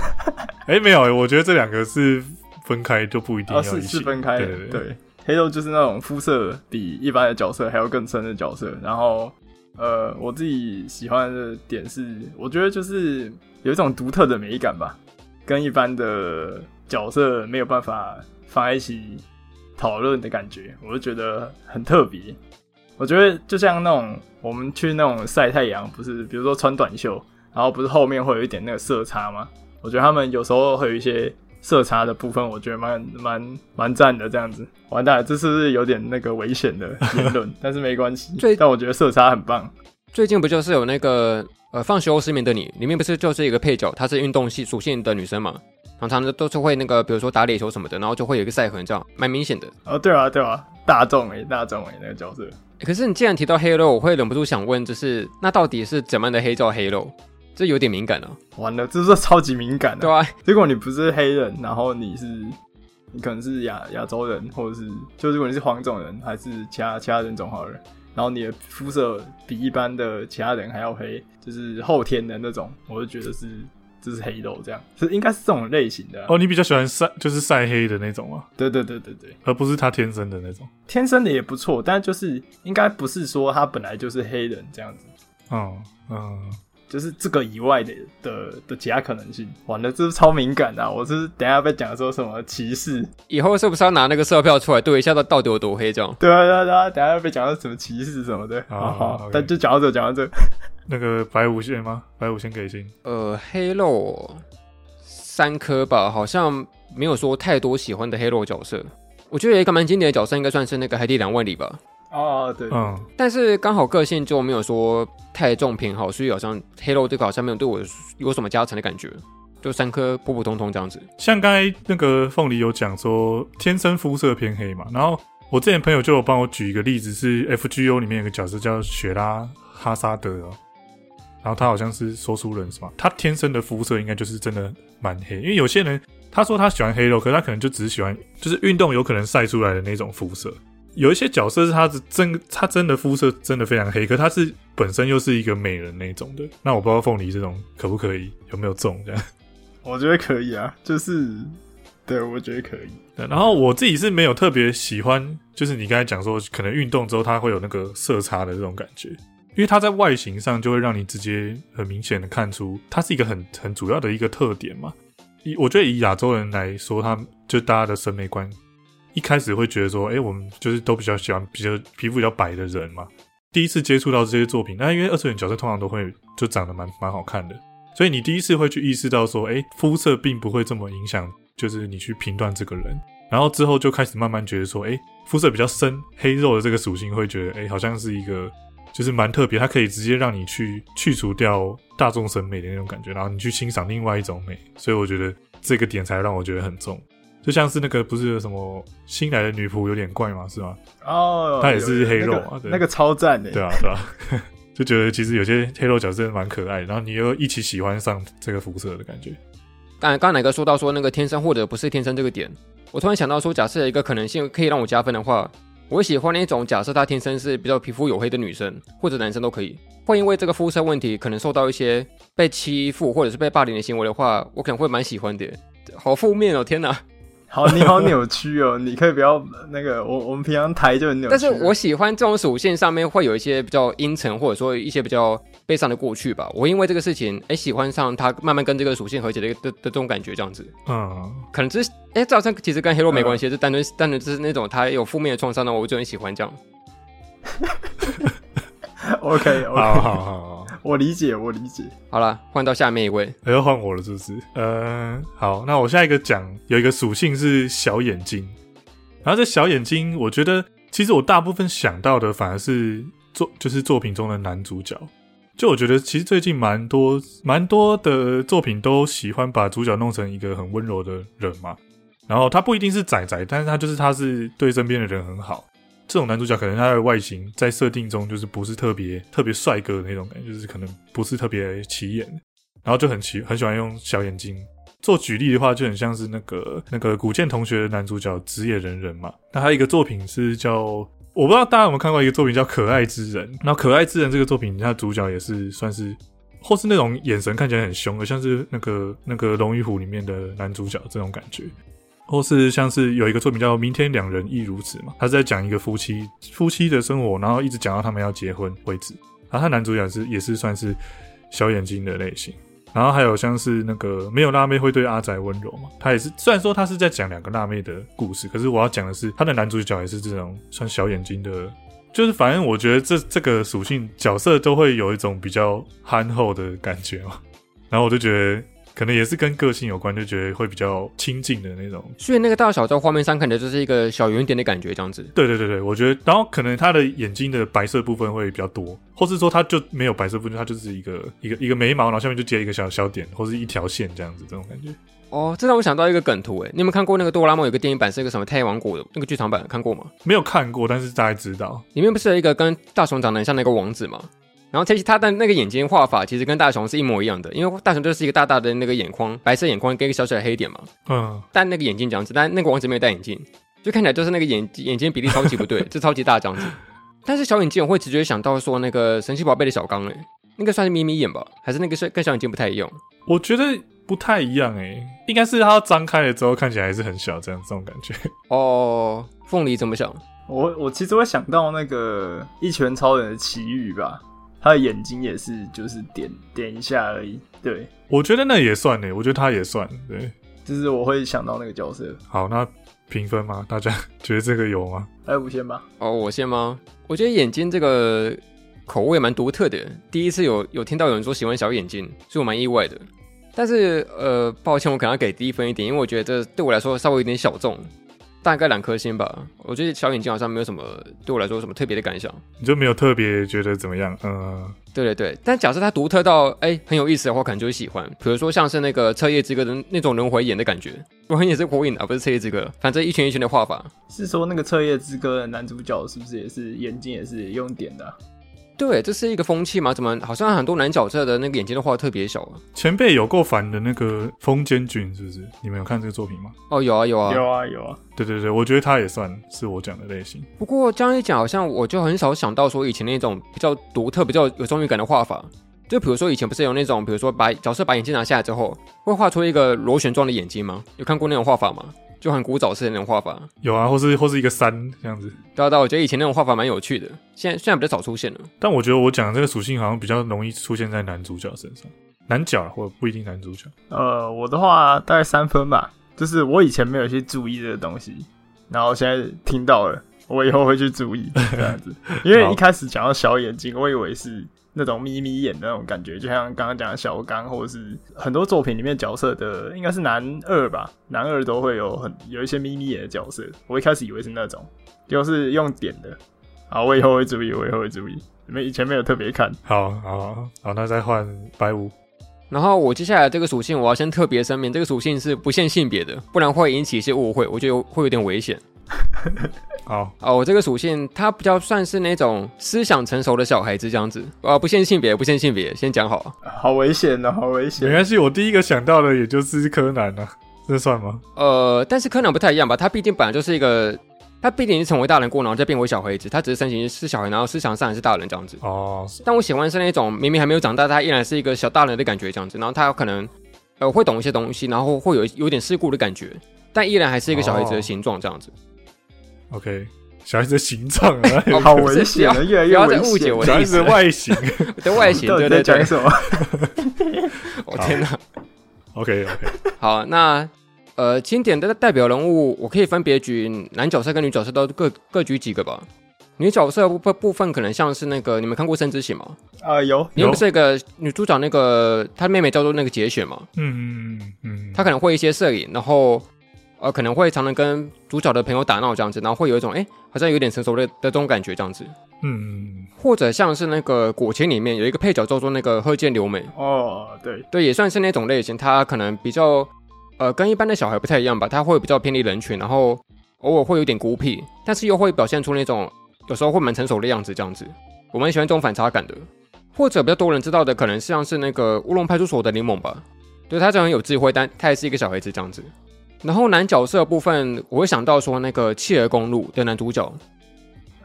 哎、没有、我觉得这两个是分开，就不一定要哦是一起。是分开的，对对对。对，黑肉就是那种肤色比一般的角色还要更深的角色。然后呃，我自己喜欢的点是，我觉得就是有一种独特的美感吧，跟一般的角色没有办法放在一起讨论的感觉，我就觉得很特别。我觉得就像那种我们去那种晒太阳，不是比如说穿短袖，然后不是后面会有一点那个色差吗？我觉得他们有时候会有一些色差的部分，我觉得蛮蛮蛮赞的。这样子，完蛋了，这是不是有点那个危险的言论？但是没关系最，但我觉得色差很棒。最近不就是有那个呃放学后失眠的你，里面不是就是一个配角，她是运动系属性的女生嘛，常常都是会那个比如说打垒球什么的，然后就会有一个晒痕，这样蛮明显的。哦，对啊，对啊，大众诶、大众诶、那个角色。可是你既然提到黑肉，我会忍不住想问，就是那到底是怎么样的黑叫黑肉？这有点敏感啊，完了，这是超级敏感的、对啊，如果你不是黑人，然后你是你可能是亚亚洲人，或者是就如果你是黄种人，还是其他其他人种好人，然后你的肤色比一般的其他人还要黑，就是后天的那种，我就觉得是这是黑肉，这样。是应该是这种类型的啊、哦，你比较喜欢晒就是晒黑的那种吗？对对对对对，而不是他天生的那种。天生的也不错，但就是应该不是说他本来就是黑人这样子。嗯嗯，就是这个以外的的的其他可能性，完了，这是超敏感的啊、我是等一下被讲说什么歧视，以后是不是要拿那个色票出来对一下，到到底有多黑这样？对啊对啊对啊，等一下被讲到什么歧视什么的，好好好但就讲到这讲到这，那个白无线吗？白无线给星。呃，黑肉三颗吧，好像没有说太多喜欢的黑肉角色。我觉得有一个蛮经典的角色，应该算是那个海底两万里吧。哦对，嗯，但是刚好个性就没有说太重偏好，所以好像黑肉这个好像没有对我有什么加成的感觉，就三颗普普通通这样子。像刚才那个凤梨有讲说天生肤色偏黑嘛，然后我之前朋友就有帮我举一个例子，是 FGO 里面有个角色叫雪拉哈萨德哦，然后他好像是说书人是吧？他天生的肤色应该就是真的蛮黑，因为有些人他说他喜欢黑肉，可是他可能就只是喜欢就是运动有可能晒出来的那种肤色。有一些角色是他是真他真的肤色真的非常黑，可他是本身又是一个美人那种的。那我不知道凤梨这种可不可以，有没有中这样？我觉得可以啊，就是对我觉得可以，然后我自己是没有特别喜欢，就是你刚才讲说，可能运动之后它会有那个色差的这种感觉，因为它在外形上就会让你直接很明显的看出它是一个很很主要的一个特点嘛。以我觉得以亚洲人来说，他们就大家的审美观一开始会觉得说，哎、我们就是都比较喜欢比较皮肤比较白的人嘛。第一次接触到这些作品，那因为二次元角色通常都会就长得蛮蛮好看的，所以你第一次会去意识到说，哎、肤色并不会这么影响，就是你去评断这个人。然后之后就开始慢慢觉得说，哎、肤色比较深、黑肉的这个属性，会觉得，哎、好像是一个就是蛮特别，它可以直接让你去去除掉大众审美的那种感觉，然后你去欣赏另外一种美。所以我觉得这个点才让我觉得很重。就像是那个不是有什么新来的女仆有点怪嘛？是吗？哦，她也是黑肉啊对那个那个超赞的，对啊，对啊，就觉得其实有些黑肉角色蛮可爱的，然后你又一起喜欢上这个肤色的感觉。刚刚刚哪个说到说那个天生或者不是天生这个点，我突然想到说，假设有一个可能性可以让我加分的话，我会喜欢那种假设她天生是比较皮肤黝黑的女生，或者男生都可以，会因为这个肤色问题可能受到一些被欺负或者是被霸凌的行为的话，我可能会蛮喜欢的。好负面哦，天哪！好，你好扭曲哦，你可以不要那个，我我们平常台就很扭曲，但是我喜欢这种属性上面会有一些比较阴沉，或者说一些比较悲伤的过去吧。我因为这个事情，哎，喜欢上他，慢慢跟这个属性和解的的的这种感觉，这样子，嗯，可能只是，哎，这好像其实跟黑肉没关系，是单纯单纯就是那种他有负面的创伤呢，我就很喜欢这样。OK 好 OK，好好好，我理解我理解，好了，换到下面一位，又换我了，是不是？呃，好，那我下一个讲有一个属性是小眼睛，然后这小眼睛，我觉得其实我大部分想到的反而是作就是作品中的男主角。就我觉得，其实最近蛮多蛮多的作品都喜欢把主角弄成一个很温柔的人嘛。然后他不一定是仔仔，但是他就是他是对身边的人很好。这种男主角可能他的外形在设定中就是不是特别特别帅哥的那种感觉，就是可能不是特别起眼，然后就很喜很喜欢用小眼睛。做举例的话，就很像是那个那个古剑同学的男主角直野人人嘛。那还有一个作品是叫我不知道大家有没有看过一个作品叫《可爱之人》。那《可爱之人》这个作品，它的主角也是算是，或是那种眼神看起来很凶的，像是那个那个《龙与虎》里面的男主角这种感觉。或是像是有一个作品叫《明天两人亦如此》嘛，他是在讲一个夫妻夫妻的生活，然后一直讲到他们要结婚为止。然后他男主角是也是算是小眼睛的类型。然后还有像是那个没有辣妹会对阿宅温柔嘛，他也是虽然说他是在讲两个辣妹的故事，可是我要讲的是他的男主角也是这种算小眼睛的，就是反正我觉得这这个属性角色都会有一种比较憨厚的感觉嘛。然后我就觉得可能也是跟个性有关，就觉得会比较亲近的那种。所以那个大小在画面上看起来就是一个小圆点的感觉，这样子。对对对对，我觉得，然后可能他的眼睛的白色部分会比较多，或是说他就没有白色部分，他就是一个一个一个眉毛，然后下面就接一个小小点，或是一条线这样子，这种感觉。哦，这让我想到一个梗图，哎，你有没有看过那个哆啦 A 梦有个电影版是一个什么太阳王国的那个剧场版，看过吗？没有看过，但是大概知道。里面不是有一个跟大雄长得很像那个王子吗？然后其实他的那个眼睛画法其实跟大雄是一模一样的，因为大雄就是一个大大的那个眼眶，白色眼眶跟一个小小的黑点嘛。嗯，但那个眼睛这样子，但那个王子没有戴眼镜，就看起来就是那个眼眼睛比例超级不对，就超级大这样子。但是小眼睛我会直觉想到说那个神奇宝贝的小刚，哎，那个算是眯眯眼吧？还是那个是跟小眼睛不太一样？我觉得不太一样哎，应该是它张开了之后看起来还是很小，这样这种感觉。哦，凤梨怎么想？我我其实会想到那个一拳超人的奇遇吧，他的眼睛也是就是点点一下而已。对，我觉得那也算呢，我觉得他也算。对，就是我会想到那个角色。好，那评分吗？大家觉得这个有吗？来，我先吧。哦，我先吗？我觉得眼睛这个口味蛮独特的，第一次有有听到有人说喜欢小眼睛，所以我蛮意外的。但是呃，抱歉，我可能要给低分一点，因为我觉得这对我来说稍微有点小众，大概两颗星吧。我觉得小眼睛好像没有什么对我来说有什么特别的感想。你就没有特别觉得怎么样？嗯，对对对，但假设它独特到哎很有意思的话，可能就会喜欢。比如说像是那个彻夜之歌的那种轮回眼的感觉，轮回眼是火影啊，不是彻夜之歌，反正一圈一圈的画法。是说那个彻夜之歌的男主角是不是也是眼睛也是用点的啊？对，这是一个风气吗？怎么好像很多男角色的那个眼睛都画的特别小啊？前辈有够烦的那个风间俊是不是？你们有看这个作品吗？哦，有啊有啊。有啊有啊。对对对，我觉得他也算是我讲的类型。不过这样一讲，好像我就很少想到说以前那种比较独特、比较有综艺感的画法。就比如说以前不是有那种，比如说把角色把眼镜拿下来之后，会画出一个螺旋状的眼睛吗？有看过那种画法吗？就很古早式的那种画法。有啊，或是或是一个山这样子。对啊对啊，我觉得以前那种画法蛮有趣的，现在现在比较少出现了。但我觉得我讲的这个属性好像比较容易出现在男主角身上，男角或者不一定男主角。呃，我的话大概三分吧，就是我以前没有去注意这个东西，然后现在听到了，我以后会去注意这样子。因为一开始讲到小眼睛，我以为是那种眯眯眼的那种感觉，就像刚刚讲的小刚，或者是很多作品里面角色的，应该是男二吧，男二都会有很有一些眯眯眼的角色。我一开始以为是那种，就是用点的。好，我以后会注意，我以后会注意。没以前没有特别看。好好好好，那再换白五。然后我接下来这个属性，我要先特别声明，这个属性是不限性别的，不然会引起一些误会，我觉得会有点危险。好，哦，我这个属性它比较算是那种思想成熟的小孩子这样子，啊，不限性别，不限性别，先讲好。好危险哦，好危没险！关系，我第一个想到的也就是柯南啊，这算吗？呃，但是柯南不太一样吧？他毕竟本来就是一个，他毕竟是成为大人过，然后再变为小孩子，他只是身形是小孩，然后思想上还是大人这样子。哦，但我喜欢是那种明明还没有长大，他依然是一个小大人的感觉这样子，然后他可能呃会懂一些东西，然后会有有点世故的感觉，但依然还是一个小孩子的形状这样子。OK，小孩子的形状啊，哦好危险啊，越来越危险。小孩子的。外形。的外形，对对对，讲什么？我、天哪！OK OK，好，那呃，经典的代表人物，我可以分别举男角色跟女角色都各各举几个吧。女角色部部部分可能像是那个，你们看过《生之行》吗？啊，有里面不是个女主角，那个她妹妹叫做那个节选嘛，嗯嗯嗯，她可能会一些摄影，然后呃可能会常常跟主角的朋友打闹这样子，然后会有一种哎好像有点成熟的的这种感觉这样子。嗯或者像是那个《果前》里面有一个配角叫做那个鹤见留美，哦，对，对，也算是那种类型。他可能比较呃跟一般的小孩不太一样吧，他会比较偏离人群，然后偶尔会有点孤僻，但是又会表现出那种有时候会蛮成熟的样子，这样子。我蛮喜欢这种反差感的。或者比较多人知道的，可能像是那个乌龙派出所的柠檬吧，对他这样很有智慧，但他也是一个小孩子这样子。然后男角色的部分，我会想到说那个《契儿公路》的男主角，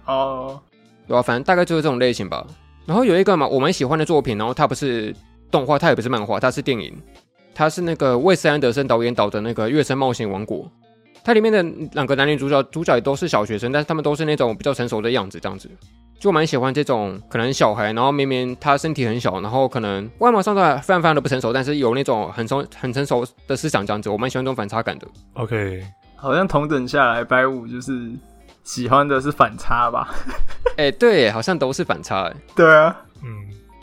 哦，对啊、反正大概就是这种类型吧。然后有一个嘛，我蛮喜欢的作品，然后它不是动画，它也不是漫画，它是电影，它是那个魏斯安德森导演导的那个《月升冒险王国》。它里面的两个男女主角，主角也都是小学生，但是他们都是那种比较成熟的样子，这样子。就蛮喜欢这种可能小孩，然后明明他身体很小，然后可能外貌上都还非常非常的不成熟，但是有那种很成很成熟的思想这样子，我蛮喜欢这种反差感的。，OK，好像同等下来，白五就是喜欢的是反差吧？哎、对，好像都是反差，哎，对啊，嗯，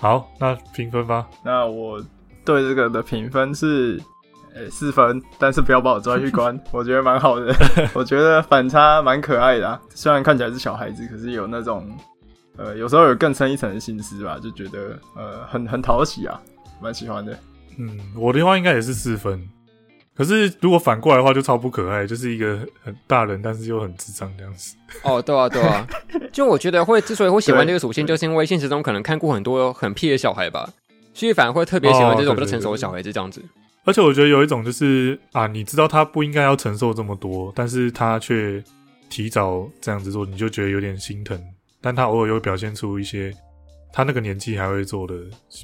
好，那评分吧。那我对这个的评分是，呃四分，但是不要把我抓去关，我觉得蛮好的。我觉得反差蛮可爱的、啊，虽然看起来是小孩子，可是有那种，呃，有时候有更深一层的心思吧，就觉得呃很很讨喜啊，蛮喜欢的。嗯，我的话应该也是四分。可是如果反过来的话，就超不可爱，就是一个很大人，但是又很智障这样子。哦，对啊，对啊，就我觉得会之所以会喜欢这个属性，就是因为现实中可能看过很多很屁的小孩吧，所以反而会特别喜欢这种哦对对比较成熟的小孩子这样子。而且我觉得有一种就是啊，你知道他不应该要承受这么多，但是他却提早这样子做，你就觉得有点心疼。但他偶尔又表现出一些他那个年纪还会做的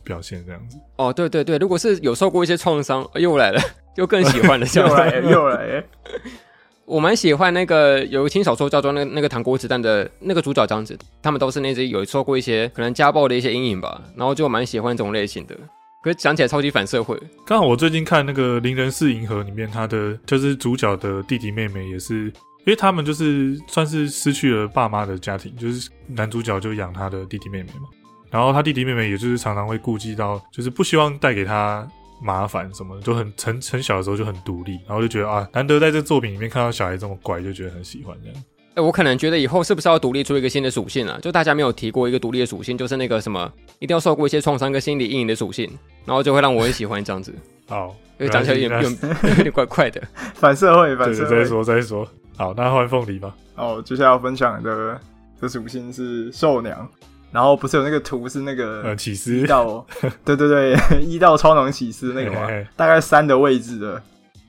表现，这样子。哦，对对对，如果是有受过一些创伤，呃又来了，又更喜欢了 又来了。又来又来，我蛮喜欢那个有一轻小说叫做那那个糖果子弹的那个主角这样子，他们都是那些有受过一些可能家暴的一些阴影吧，然后就蛮喜欢这种类型的。可是讲起来超级反社会，刚好我最近看那个《零人四银河》里面，他的就是主角的弟弟妹妹也是，因为他们就是算是失去了爸妈的家庭，就是男主角就养他的弟弟妹妹嘛，然后他弟弟妹妹也就是常常会顾忌到，就是不希望带给他麻烦什么的，就很很很小的时候就很独立，然后就觉得啊，难得在这作品里面看到小孩这么乖，就觉得很喜欢这样。哎，我可能觉得以后是不是要独立出一个新的属性啊？就大家没有提过一个独立的属性，就是那个什么一定要受过一些创伤跟心理阴影的属性，然后就会让我很喜欢这样子。好，因为讲起来有点有点怪怪的。反社会，反社会。再说 再说。好，那换凤梨吧。哦，接下来要分享的的属性是兽娘，然后不是有那个图是那个呃，起一司，到，对对对，一到超能起司那个嘛嘿嘿嘿，大概三的位置的，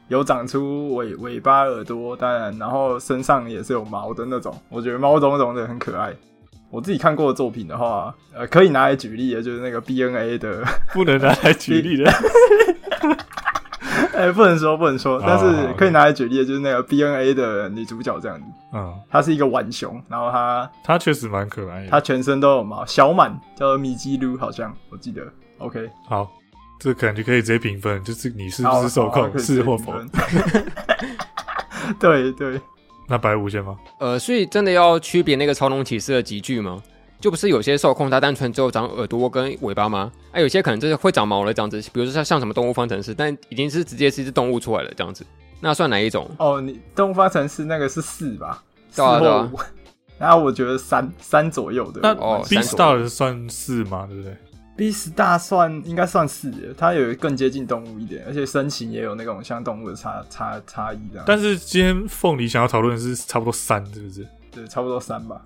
有长出尾尾巴、耳朵，当然，然后身上也是有毛的那种，我觉得毛茸茸的很可爱。我自己看过的作品的话，呃，可以拿来举例的，就是那个 BNA 的，不能拿来举例的。哎、不能说不能说，但是可以拿来举例的，就是那个 BNA 的女主角这样子，嗯，她是一个浣熊，然后她她确实蛮可爱的。她全身都有毛，小满叫做米基鲁，好像我记得，OK，好，这感觉可以直接评分，就是你是不好是受控，是或否？对对，那白无限吗？呃，所以真的要区别那个超能骑士的集聚吗？就不是有些受控它单纯只有长耳朵跟尾巴吗？啊，有些可能就是会长毛了这样子，比如说像像什么动物方程式，但已经是直接是一只动物出来了这样子，那算哪一种？哦，你动物方程式那个是四吧？对啊对啊。然后我觉得三三左右的。那哦 B Star 算四吗？对不对？B star 算应该算四，它有更接近动物一点，而且身形也有那种像动物的差差差异这样。但是今天凤梨想要讨论的是差不多三，是不是？对，差不多三吧。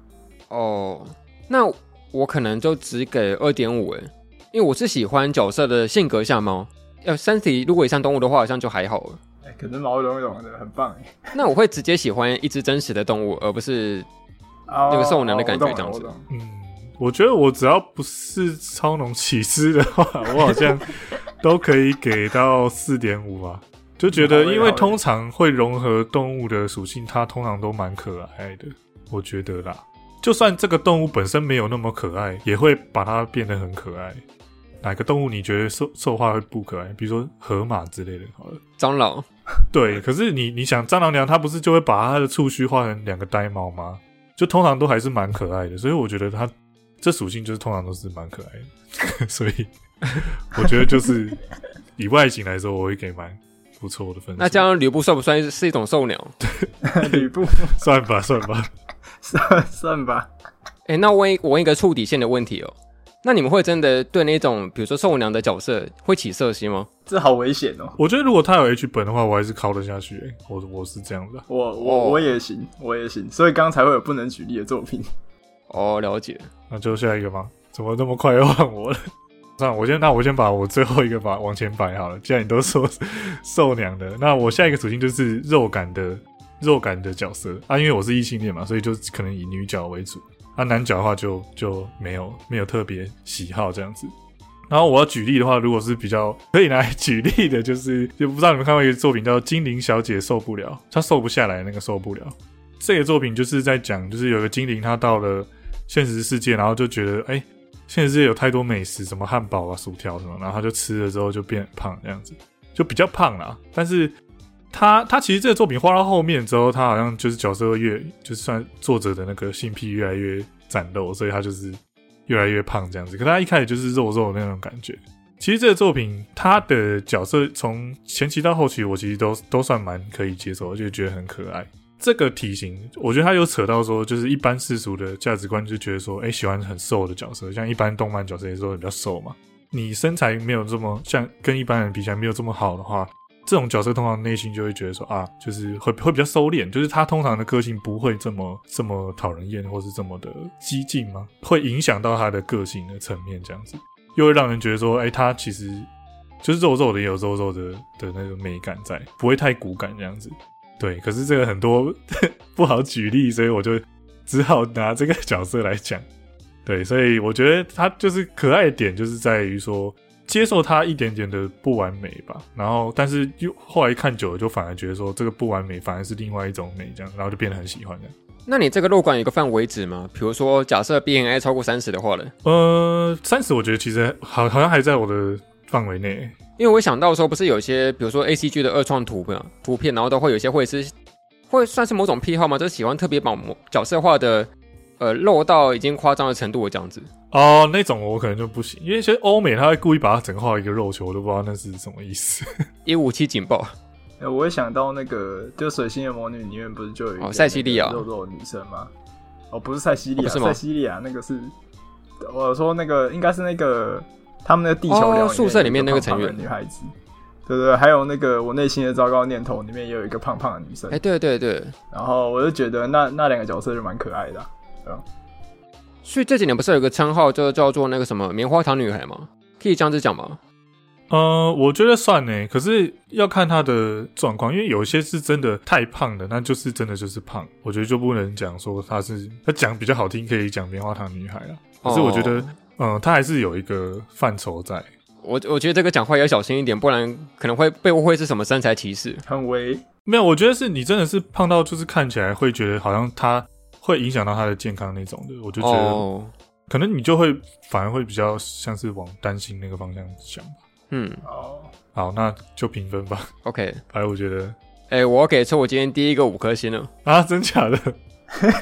哦，那我可能就只给二点五诶，因为我是喜欢角色的性格像猫。呃，三体如果也像动物的话，好像就还好了。哎、可能毛茸茸的，很棒哎。那我会直接喜欢一只真实的动物，而不是那 那个兽娘的感觉这样子嗯，我觉得我只要不是超农起司的话，我好像都可以给到四点五吧。就觉得，因为通常会融合动物的属性，它通常都蛮可爱的，我觉得啦。就算这个动物本身没有那么可爱，也会把它变得很可爱。哪个动物你觉得兽兽化会不可爱？比如说河马之类的，好了。蟑螂。对，可是你你想蟑螂娘，它不是就会把它的触须画成两个呆毛吗？就通常都还是蛮可爱的，所以我觉得它这属性就是通常都是蛮可爱的，所以我觉得就是以外形来说，我会给蛮不错的分数。那这样吕布算不算是一种兽鸟？吕布算吧算吧，算 算吧。哎、那我问一我问一个触底线的问题哦，那你们会真的对那种比如说兽娘的角色会起色心吗？这好危险哦！我觉得如果他有 H 本的话，我还是靠得下去、欸。我我是这样的，我我、哦我也行，我也行，所以刚才会有不能举例的作品。哦，了解。那就下一个吗？怎么那么快又换我了？算了，我先那我先把我最后一个把往前摆好了。既然你都说兽娘的，那我下一个属性就是肉感的肉感的角色啊，因为我是异性恋嘛，所以就可能以女角为主。啊，男角的话就就没有没有特别喜好这样子。然后我要举例的话，如果是比较可以拿来举例的，就是就不知道你们看过一个作品叫《精灵小姐受不了》，她瘦不下来那个受不了。这个作品就是在讲，就是有个精灵，她到了现实世界，然后就觉得，哎、现实世界有太多美食，什么汉堡啊、薯条什么，然后她就吃了之后就变胖，这样子就比较胖啦。但是他他其实这个作品画到后面之后，他好像就是角色越，就是算作者的那个性癖越来越展露，所以他就是越来越胖这样子。可他一开始就是肉肉的那种感觉，其实这个作品他的角色从前期到后期，我其实都都算蛮可以接受，就觉得很可爱。这个体型，我觉得他有扯到说，就是一般世俗的价值观就觉得说，哎、喜欢很瘦的角色，像一般动漫角色也说比较瘦嘛。你身材没有这么像跟一般人比起来没有这么好的话，这种角色通常内心就会觉得说啊，就是会会比较收敛，就是他通常的个性不会这么这么讨人厌，或是这么的激进吗？会影响到他的个性的层面，这样子又会让人觉得说，哎、他其实就是肉肉的，也有肉肉的的那个美感在，不会太骨感这样子。对，可是这个很多 不好举例，所以我就只好拿这个角色来讲。对，所以我觉得他就是可爱的点，就是在于说接受他一点点的不完美吧。然后，但是又后来看久了，就反而觉得说这个不完美反而是另外一种美，这样，然后就变得很喜欢这样。那你这个肉感有个范围值吗？比如说，假设 B N I 超过三十的话呢？呃，三十我觉得其实好好像还在我的范围内。因为我想到说，不是有些比如说 A C G 的二创图片，图片，然后都会有一些会是会算是某种癖好吗？就是喜欢特别把某角色画的呃肉到已经夸张的程度这样子。哦，那种我可能就不行，因为其实欧美他会故意把它整个画一个肉球，我都不知道那是什么意思。一五七警报，呃我会想到那个，就《水星的魔女》里面不是就有一个哦塞西利亚肉肉的女生吗？哦，不是塞西利亚，塞西利亚那个是，我说那个应该是那个他们那个地球哦寮宿舍里面那个成员女孩子，对对对，还有那个我内心的糟糕念头里面也有一个胖胖的女生哎、，对对对，然后我就觉得那那两个角色就蛮可爱的啊、所以这几年不是有个称号就叫做那个什么棉花糖女孩吗？可以这样子讲吗？呃，我觉得算呢，可是要看她的状况，因为有一些是真的太胖的，那就是真的就是胖，我觉得就不能讲说她是她讲比较好听，可以讲棉花糖女孩啊。可是我觉得，哦嗯、她还是有一个范畴在。我我觉得这个讲话要小心一点，不然可能会被误会是什么身材歧视。很微没有，我觉得是你真的是胖到就是看起来会觉得好像他会影响到他的健康那种的，我就觉得哦，可能你就会反而会比较像是往担心那个方向想吧。嗯哦，好，那就评分吧。，OK，反正我觉得哎、我要给出我今天第一个五颗星了。啊，真假的，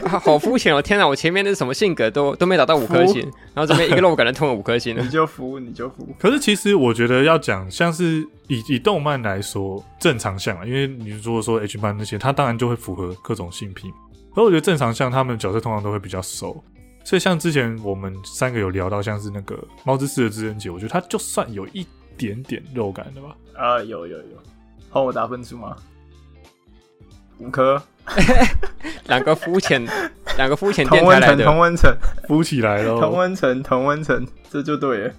啊 好肤浅哦！天哪，我前面的什么性格都都没达到五颗星，然后这边一个肉感的吞了五颗星了你。就服你就服，可是其实我觉得要讲，像是以以动漫来说，正常像啊，因为你如果说 H 漫那些，它当然就会符合各种性癖。而我觉得正常像他们角色通常都会比较熟，所以像之前我们三个有聊到，像是那个猫之四的知恩姐，我觉得她就算有一点点肉感的吧。啊，有有有，换我打分数吗？五颗，两个肤浅，两个肤浅同温层，电台来的同。温层，浮起来了同。温层，同温层，这就对了。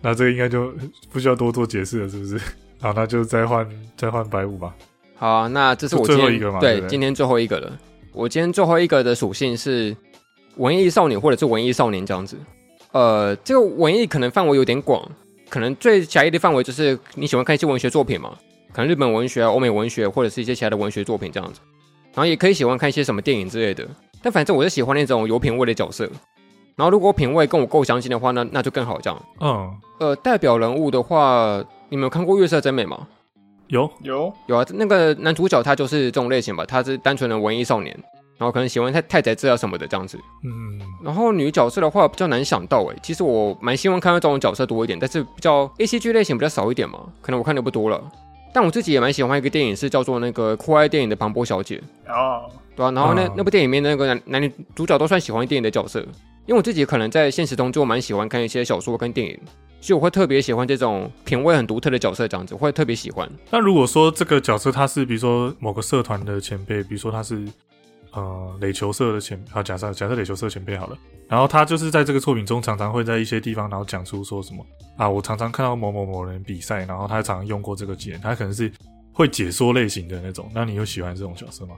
那这个应该就不需要多做解释了，是不是？好，那就再换再换白五吧。好啊、那这是我最后一个嘛对今天最后一个了。我今天最后一个的属性是文艺少女或者是文艺少年这样子。呃，这个文艺可能范围有点广，可能最狭义的范围就是你喜欢看一些文学作品嘛，可能日本文学、啊、欧美文学或者是一些其他的文学作品这样子。然后也可以喜欢看一些什么电影之类的。但反正我是喜欢那种有品味的角色。然后如果品味跟我够相近的话，那那就更好这样。嗯，呃，代表人物的话，你们有看过《月色真美》吗？有？有。有啊，那个男主角他就是这种类型吧，他是单纯的文艺少年，然后可能喜欢太太宰治啊什么的这样子。嗯，然后女角色的话比较难想到欸，其实我蛮希望看到这种角色多一点，但是比较 A C G 类型比较少一点嘛，可能我看的不多了。但我自己也蛮喜欢一个电影，是叫做那个酷爱电影的庞博小姐，哦，对啊，然后那、嗯那部电影里面那个男男女主角都算喜欢电影的角色，因为我自己可能在现实中就蛮喜欢看一些小说跟电影，所以我会特别喜欢这种品味很独特的角色，这样子我会特别喜欢。那如果说这个角色他是比如说某个社团的前辈，比如说他是呃垒球社的前，啊假设假设垒球社前辈好了，然后他就是在这个作品中常常会在一些地方，然后讲出说什么啊，我常常看到某某某人比赛，然后他常常用过这个技能，他可能是会解说类型的那种，那你有喜欢这种角色吗？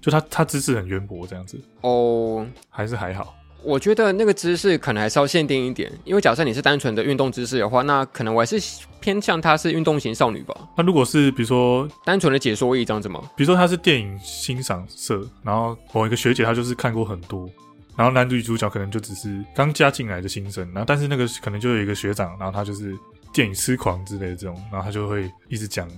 就他他知识很渊博这样子，哦，还是还好？我觉得那个姿势可能还是要限定一点，因为假设你是单纯的运动姿势的话，那可能我还是偏向她是运动型少女吧，那如果是比如说单纯的解说义这样子吗？比如说她是电影欣赏社，然后某一个学姐她就是看过很多，然后男女主角可能就只是刚加进来的新生，然后但是那个可能就有一个学长，然后他就是电影痴狂之类的这种，然后他就会一直讲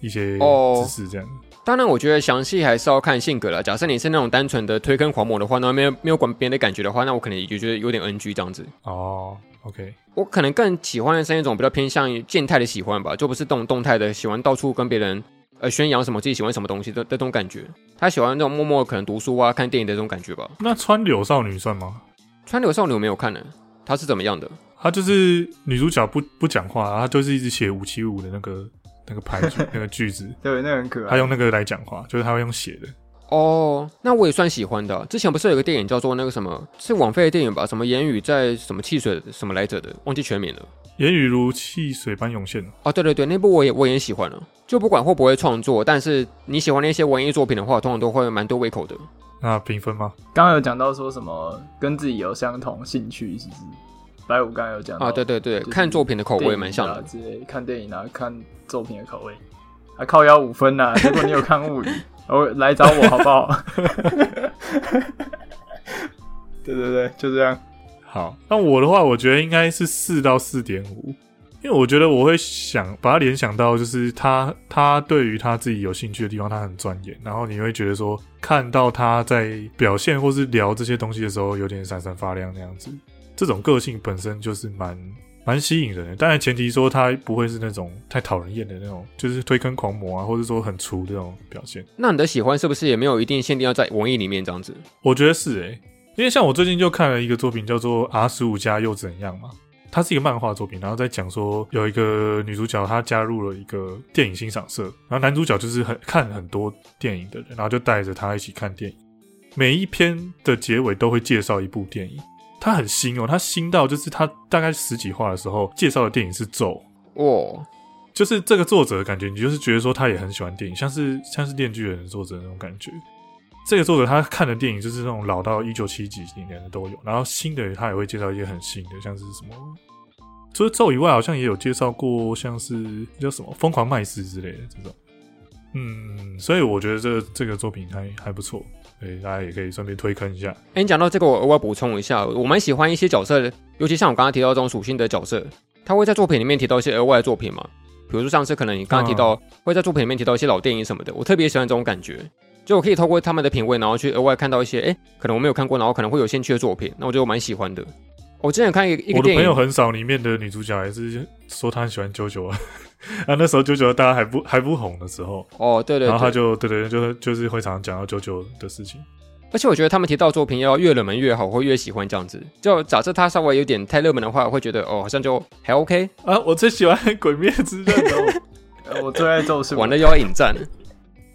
一些哦知识这样。当然，我觉得详细还是要看性格了。假设你是那种单纯的推坑狂魔的话，那没有没有管别人的感觉的话，那我可能也就觉得有点 NG 这样子。哦，OK，我可能更喜欢的是那种比较偏向于静态的喜欢吧，就不是动动态的喜欢到处跟别人呃宣扬什么自己喜欢什么东西的的这种感觉。他喜欢那种默默可能读书啊、看电影的这种感觉吧。那川柳少女算吗？川柳少女我没有看呢，她是怎么样的？她就是女主角不不讲话，她就是一直写五七五的那个那个牌子 那个句子，对，那很可爱。他用那个来讲话，就是他会用写的。哦，那我也算喜欢的啊、之前不是有个电影叫做那个什么，是网飞的电影吧？什么言语在什么汽水什么来着的，忘记全名了。言语如汽水般涌现。哦，对对对，那部我也我也喜欢了。就不管会不会创作，但是你喜欢那些文艺作品的话，通常都会蛮多胃口的。那评分吗？刚刚有讲到说什么跟自己有相同兴趣，是不是？白五刚才有讲到啊，对对对，就是看作品的口味蛮像的。啊之类，看电影啊，看作品的口味，啊靠腰五分呐、如果你有看物语，哦来找我好不好？对对对，就这样。好，那我的话，我觉得应该是四到四点五，因为我觉得我会想把它联想到，就是他他对于他自己有兴趣的地方，他很钻研，然后你会觉得说，看到他在表现或是聊这些东西的时候，有点闪闪发亮那样子，这种个性本身就是蛮蛮吸引人的。当然前提说他不会是那种太讨人厌的那种，就是推坑狂魔啊，或者说很粗的那种表现。那你的喜欢是不是也没有一定限定要在文艺里面这样子？我觉得是诶、因为像我最近就看了一个作品叫做《R 十五加又怎样》嘛，它是一个漫画作品，然后在讲说有一个女主角她加入了一个电影欣赏社，然后男主角就是很看很多电影的人，然后就带着她一起看电影，每一篇的结尾都会介绍一部电影。他很新哦，他新到就是他大概十几话的时候介绍的电影是《咒》，哦，就是这个作者的感觉你就是觉得说他也很喜欢电影，像是像是《电锯人》的作者那种感觉。这个作者他看的电影就是那种老到一九七几年的都有，然后新的他也会介绍一些很新的，像是什么，除了咒以外，好像也有介绍过像是叫什么《疯狂麦斯》之类的这种。嗯，所以我觉得这这个作品还还不错，对大家也可以顺便推坑一下。哎，你讲到这个，我额外补充一下，我蛮喜欢一些角色的，尤其像我刚刚提到这种属性的角色，他会在作品里面提到一些额外的作品嘛，比如说上次可能你刚刚提到、会在作品里面提到一些老电影什么的，我特别喜欢这种感觉，就我可以透过他们的品味，然后去额外看到一些哎，可能我没有看过，然后可能会有兴趣的作品，那我觉得我蛮喜欢的。我之前有看一个一个我的朋友，很少，里面的女主角还是说她很喜欢九九啊，啊那时候九九大家还不还不红的时候，哦，对对然后他，就对对，就就是会常常讲到九九的事情。而且我觉得他们提到作品要越冷门越好，会越喜欢这样子。就假设他稍微有点太热门的话，我会觉得哦，好像就还 OK，啊，我最喜欢《鬼灭之刃》我最爱咒术，完了又要引战了。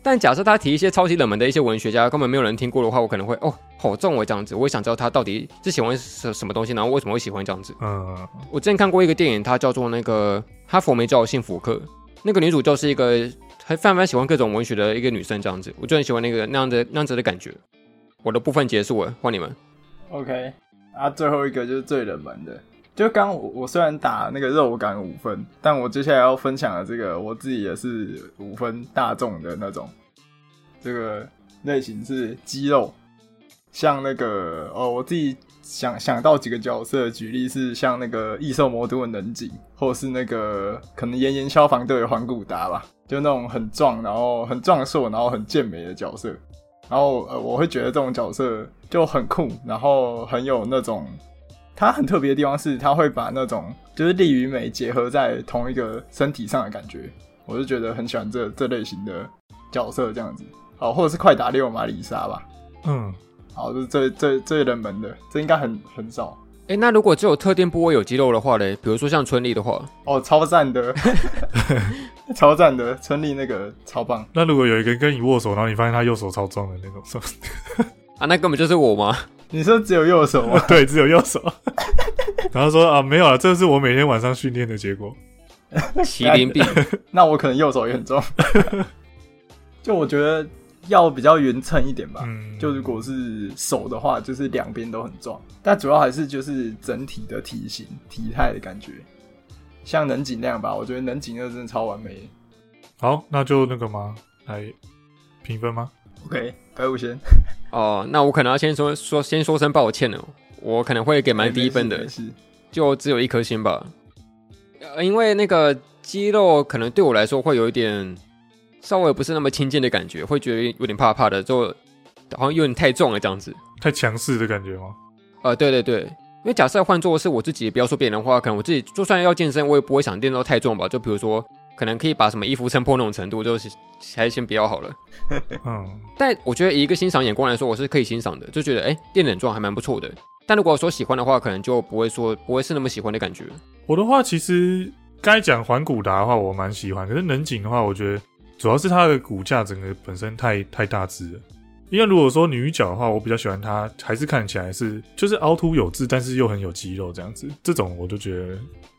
但假设他提一些超级冷门的一些文学家，根本没有人听过的话，我可能会哦，好重我这样子，我也想知道他到底是喜欢什什么东西，然后为什么会喜欢这样子。嗯，我之前看过一个电影，它叫做那个《哈佛没教的幸福课》，那个女主就是一个还非常非常喜欢各种文学的一个女生，这样子，我就很喜欢那个那样的那样子的感觉。我的部分结束了，换你们。OK，啊，最后一个就是最冷门的。就刚我我虽然打那个肉感五分，但我接下来要分享的这个，我自己也是五分大众的那种。这个类型是肌肉，像那个哦，我自己想想到几个角色，举例是像那个异兽魔都的能景，或是那个可能炎炎消防队的环古达吧，就那种很壮，然后很壮硕，然后很健美的角色。然后呃，我会觉得这种角色就很酷，然后很有那种，他很特别的地方是，它会把那种就是力与美结合在同一个身体上的感觉，我就觉得很喜欢这这类型的角色这样子。好，或者是快打六马里莎吧。嗯，好，这是最最最冷门的，这应该很很少诶，那如果只有特定部位有肌肉的话嘞，比如说像春丽的话，哦，超赞的，超赞的，春丽那个超棒。那如果有一个人跟你握手，然后你发现他右手超壮的那种，是吧啊，那根本就是我吗？你说只有右手吗？对，只有右手。然后说啊，没有啊，这是我每天晚上训练的结果。麒麟臂，那我可能右手也很重。就我觉得要比较匀称一点吧。嗯，就如果是手的话，就是两边都很壮，但主要还是就是整体的体型、体态的感觉，像能景那样吧。我觉得能景那真的超完美。好，那就那个吗？来评分吗？OK，白五先，哦，那我可能要先说说先说声抱歉了，我可能会给蛮低分的就只有一颗星吧。呃，因为那个肌肉可能对我来说会有一点稍微不是那么亲近的感觉，会觉得有点怕怕的，就好像有点太重了这样子。太强势的感觉吗？呃，对对对，因为假设换做是我自己，不要说别人的话，可能我自己就算要健身，我也不会想练到太重吧。就比如说，可能可以把什么衣服撑破那种程度，就是还是先不要好了。嗯，但我觉得以一个欣赏眼光来说，我是可以欣赏的，就觉得哎，电冷壮还蛮不错的。但如果说喜欢的话，可能就不会说不会是那么喜欢的感觉。我的话其实该讲环古达的话，我蛮喜欢。可是能景的话，我觉得主要是它的骨架整个本身太太大只了。因为如果说女角的话，我比较喜欢她，还是看起来是就是凹凸有致，但是又很有肌肉这样子，这种我就觉得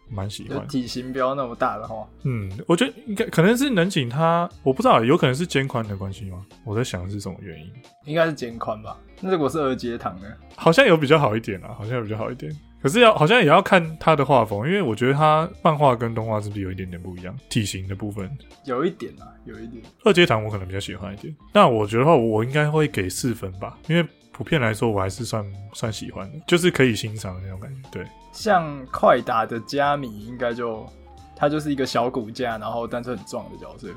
蛮喜欢。体型不要那么大的话，嗯，我觉得应该可能是能景它，我不知道，有可能是肩宽的关系吗？我在想是什么原因，应该是肩宽吧。那如果是二阶堂呢？好像有比较好一点啊，好像有比较好一点。可是要好像也要看他的画风，因为我觉得他漫画跟动画是不是有一点点不一样？体型的部分，有一点啊，有一点。二阶堂我可能比较喜欢一点。那我觉得话，我应该会给四分吧，因为普遍来说我还是算算喜欢的，就是可以欣赏的那种感觉。对，像快打的加米，应该就他就是一个小骨架，然后但是很壮的角色。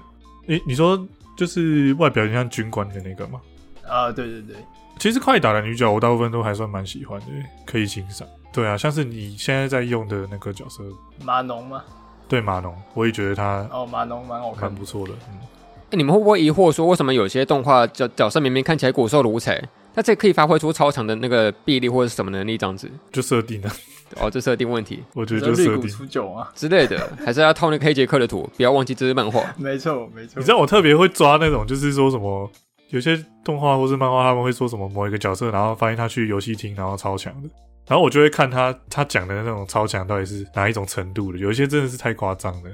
诶、你说就是外表像军官的那个吗？啊，对对对，其实快打的女角我大部分都还算蛮喜欢的，可以欣赏。对啊，像是你现在在用的那个角色，马农吗？对马农，我也觉得他哦，马农蛮好看蛮不。错的。嗯，哎，你们会不会疑惑说，为什么有些动画角角色明明看起来骨瘦如柴，但这可以发挥出超强的那个臂力或者是什么能力这样子？就设定了，哦，这设定问题我觉得就设定。出九啊，之类的，还是要套那个黑杰克的图，不要忘记这是漫画。没错没错。你知道我特别会抓那种，就是说什么有些动画或是漫画，他们会说什么某一个角色，然后发现他去游戏厅，然后超强的，然后我就会看他他讲的那种超强到底是哪一种程度的，有一些真的是太夸张了。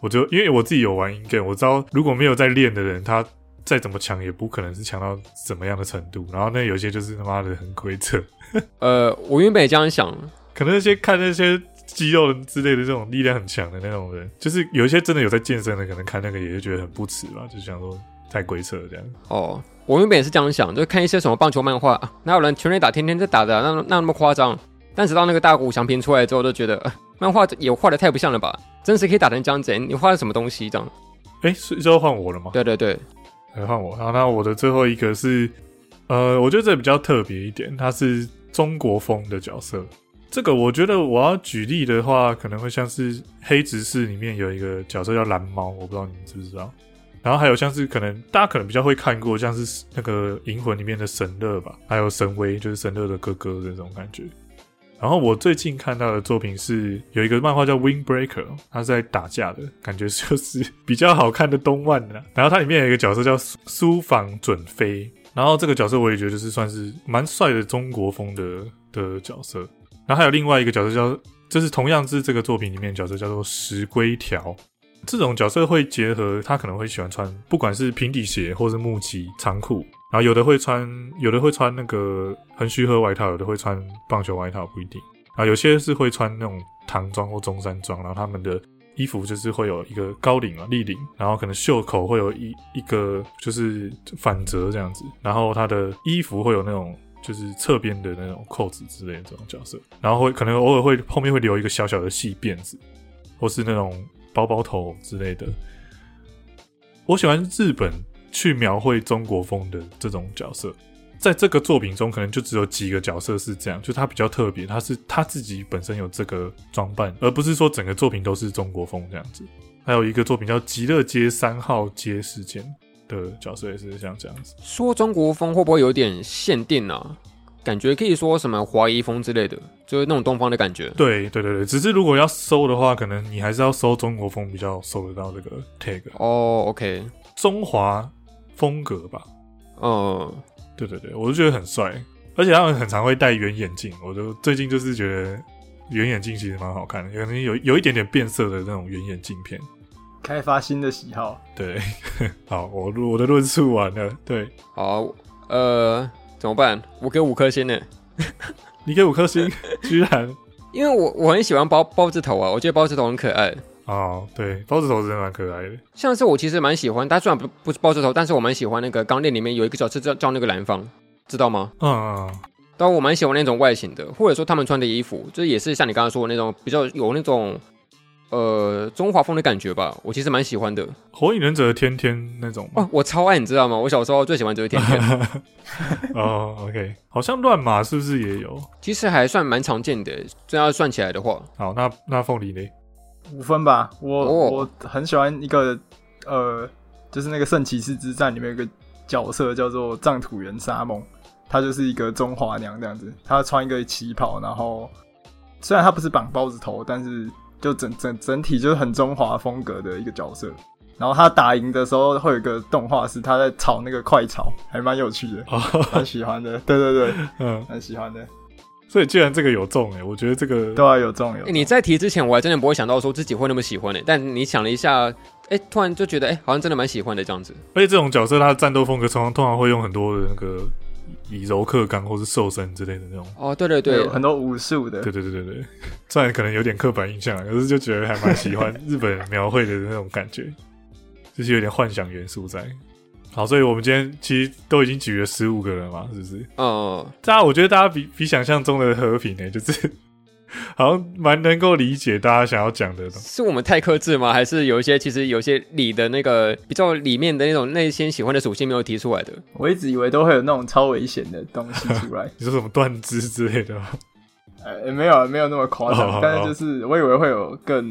我就因为我自己有玩 in game，我知道如果没有在练的人，他再怎么强也不可能是强到怎么样的程度。然后那有些就是他妈的很规则，呃，我原本也这样想，可能那些看那些肌肉之类的这种力量很强的那种人，就是有一些真的有在健身的，可能看那个也就觉得很不耻吧，就想说太规扯了这样。哦，我原本也是这样想，就看一些什么棒球漫画，啊哪有人全垒打天天在打的啊、那那那么夸张？但直到那个大谷翔平出来之后，就觉得、呃漫画也画的太不像了吧？真实可以打成这样子、你画的什么东西这样？哎，是就要换我了吗？对对对，来换我。好，那我的最后一个是，呃，我觉得这比较特别一点，它是中国风的角色。这个我觉得我要举例的话，可能会像是《黑执事》里面有一个角色叫蓝猫，我不知道你们知不知道。然后还有像是可能大家可能比较会看过，像是那个《银魂》里面的神乐吧，还有神威，就是神乐的哥哥的这种感觉。然后我最近看到的作品是有一个漫画叫《Windbreaker》，他是在打架的感觉，就是比较好看的动漫的。然后它里面有一个角色叫苏苏仿准飞，然后这个角色我也觉得就是算是蛮帅的中国风的的角色。然后还有另外一个角色叫，就是同样是这个作品里面角色叫做石龟条。这种角色会结合，他可能会喜欢穿，不管是平底鞋或是木屐长裤，然后有的会穿，有的会穿那个横须贺外套，有的会穿棒球外套，不一定。然后有些是会穿那种唐装或中山装，然后他们的衣服就是会有一个高领啊、立领，然后可能袖口会有一一个就是反折这样子，然后他的衣服会有那种就是侧边的那种扣子之类的这种角色，然后会可能偶尔会后面会留一个小小的细辫子，或是那种包包头之类的。我喜欢日本去描绘中国风的这种角色，在这个作品中，可能就只有几个角色是这样，就他比较特别，他是他自己本身有这个装扮，而不是说整个作品都是中国风这样子。还有一个作品叫《极乐街三号街事件》的角色也是像这样子。说中国风会不会有点限定啊？感觉可以说什么华夷风之类的，就是那种东方的感觉。对对对对，只是如果要搜的话，可能你还是要搜中国风比较搜得到这个 tag，哦，OK，中华风格吧。嗯，对对对，我就觉得很帅，而且他们很常会戴圆眼镜，我就最近就是觉得圆眼镜其实蛮好看的，可能有有一点点变色的那种圆眼镜片。开发新的喜好，对，好，我我的论述完了，对好，呃，怎么办？我给五颗星呢，你给五颗星，居然因为我我很喜欢包包子头啊，我觉得包子头很可爱。哦，对，包子头真的蛮可爱的，像是我其实蛮喜欢，他虽然不不是包子头，但是我蛮喜欢那个钢炼里面有一个角色叫叫那个蓝方，知道吗？嗯嗯，但我蛮喜欢那种外形的，或者说他们穿的衣服，就是也是像你刚刚说的那种比较有那种呃中华风的感觉吧，我其实蛮喜欢的。火影忍者的天天那种吗哦，我超爱，你知道吗？我小时候最喜欢就是天天，哦，OK，好像乱马是不是也有？其实还算蛮常见的，这要算起来的话，好，那那凤梨呢？五分吧，我、哦我很喜欢一个呃，就是那个圣骑士之战里面有个角色叫做藏土原沙梦，她就是一个中华娘这样子，她穿一个旗袍，然后虽然她不是绑包子头，但是就整整整体就是很中华风格的一个角色。然后她打赢的时候会有一个动画是她在炒那个快炒，还蛮有趣的，哦，蛮喜欢的。对对对，嗯，蛮喜欢的。所以既然这个有中哎，我觉得这个对啊，有中有。你在提之前我还真的不会想到说自己会那么喜欢的，但你想了一下，哎，突然就觉得哎，诶好像真的蛮喜欢的这样子。而且这种角色他的战斗风格通常通常会用很多的那个以柔克刚或是瘦身之类的那种。哦，对对对有，很多武术的，对对对对对，虽然可能有点刻板印象啊，可是就觉得还蛮喜欢日本人描绘的那种感觉，就是有点幻想元素在。好，所以我们今天其实都已经举了十五个人嘛，是不是？嗯，大家我觉得大家比比想象中的和平呢、就是 好像蛮能够理解大家想要讲的东西。是我们太克制吗？还是有一些其实有些里的那个比较里面的那种内心喜欢的属性没有提出来的？我一直以为都会有那种超危险的东西出来，你说什么断肢之类的吗？呃，没有没有那么夸张，哦但是就是我以为会有更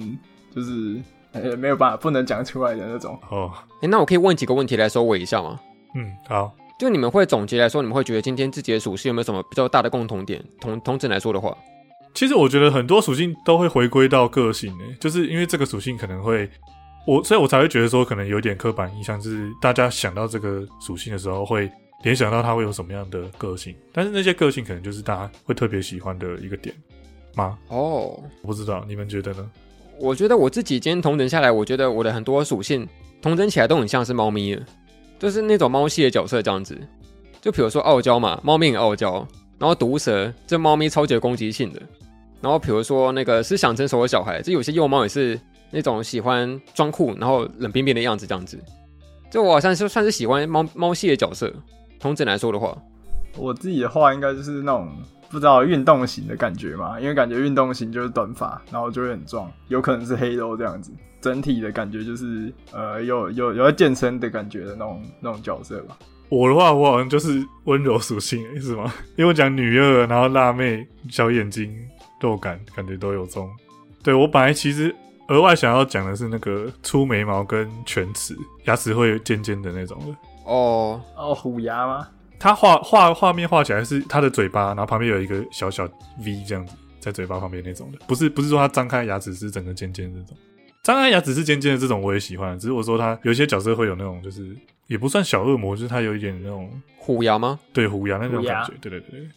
就是呃没有办法不能讲出来的那种。哦，哎，那我可以问几个问题来收尾一下吗？嗯，好，就你们会总结来说，你们会觉得今天自己的属性有没有什么比较大的共同点？同同整来说的话，其实我觉得很多属性都会回归到个性诶、就是因为这个属性可能会我，所以我才会觉得说可能有点刻板印象，就是大家想到这个属性的时候会联想到它会有什么样的个性，但是那些个性可能就是大家会特别喜欢的一个点吗？哦，我不知道，你们觉得呢？我觉得我自己今天同整下来，我觉得我的很多属性同整起来都很像是猫咪，就是那种猫系的角色这样子。就比如说傲娇嘛，猫咪很傲娇，然后毒蛇，这猫咪超级攻击性的。然后比如说那个思想成熟的小孩，这有些幼猫也是那种喜欢装酷，然后冷冰冰的样子这样子。就我好像是算是喜欢猫猫系的角色。同整来说的话，我自己的话应该就是那种不知道运动型的感觉嘛，因为感觉运动型就是短发，然后就会很壮，有可能是黑肉这样子。整体的感觉就是呃有有有在健身的感觉的那种那种角色吧。我的话，我好像就是温柔属性、欸，是吗？因为我讲女二，然后辣妹、小眼睛、肉感，感觉都有中。对我本来其实额外想要讲的是那个粗眉毛跟犬齿，牙齿会尖尖的那种的。哦，哦，虎牙吗？他画画画面画起来是他的嘴巴，然后旁边有一个小小 V 这样子，在嘴巴旁边那种的，不是不是说他张开牙齿是整个尖尖的这种。张开牙齿是尖尖的这种我也喜欢，只是我说他有些角色会有那种就是也不算小恶魔，就是他有一点那种虎牙吗？对虎牙那种感觉，对对对对。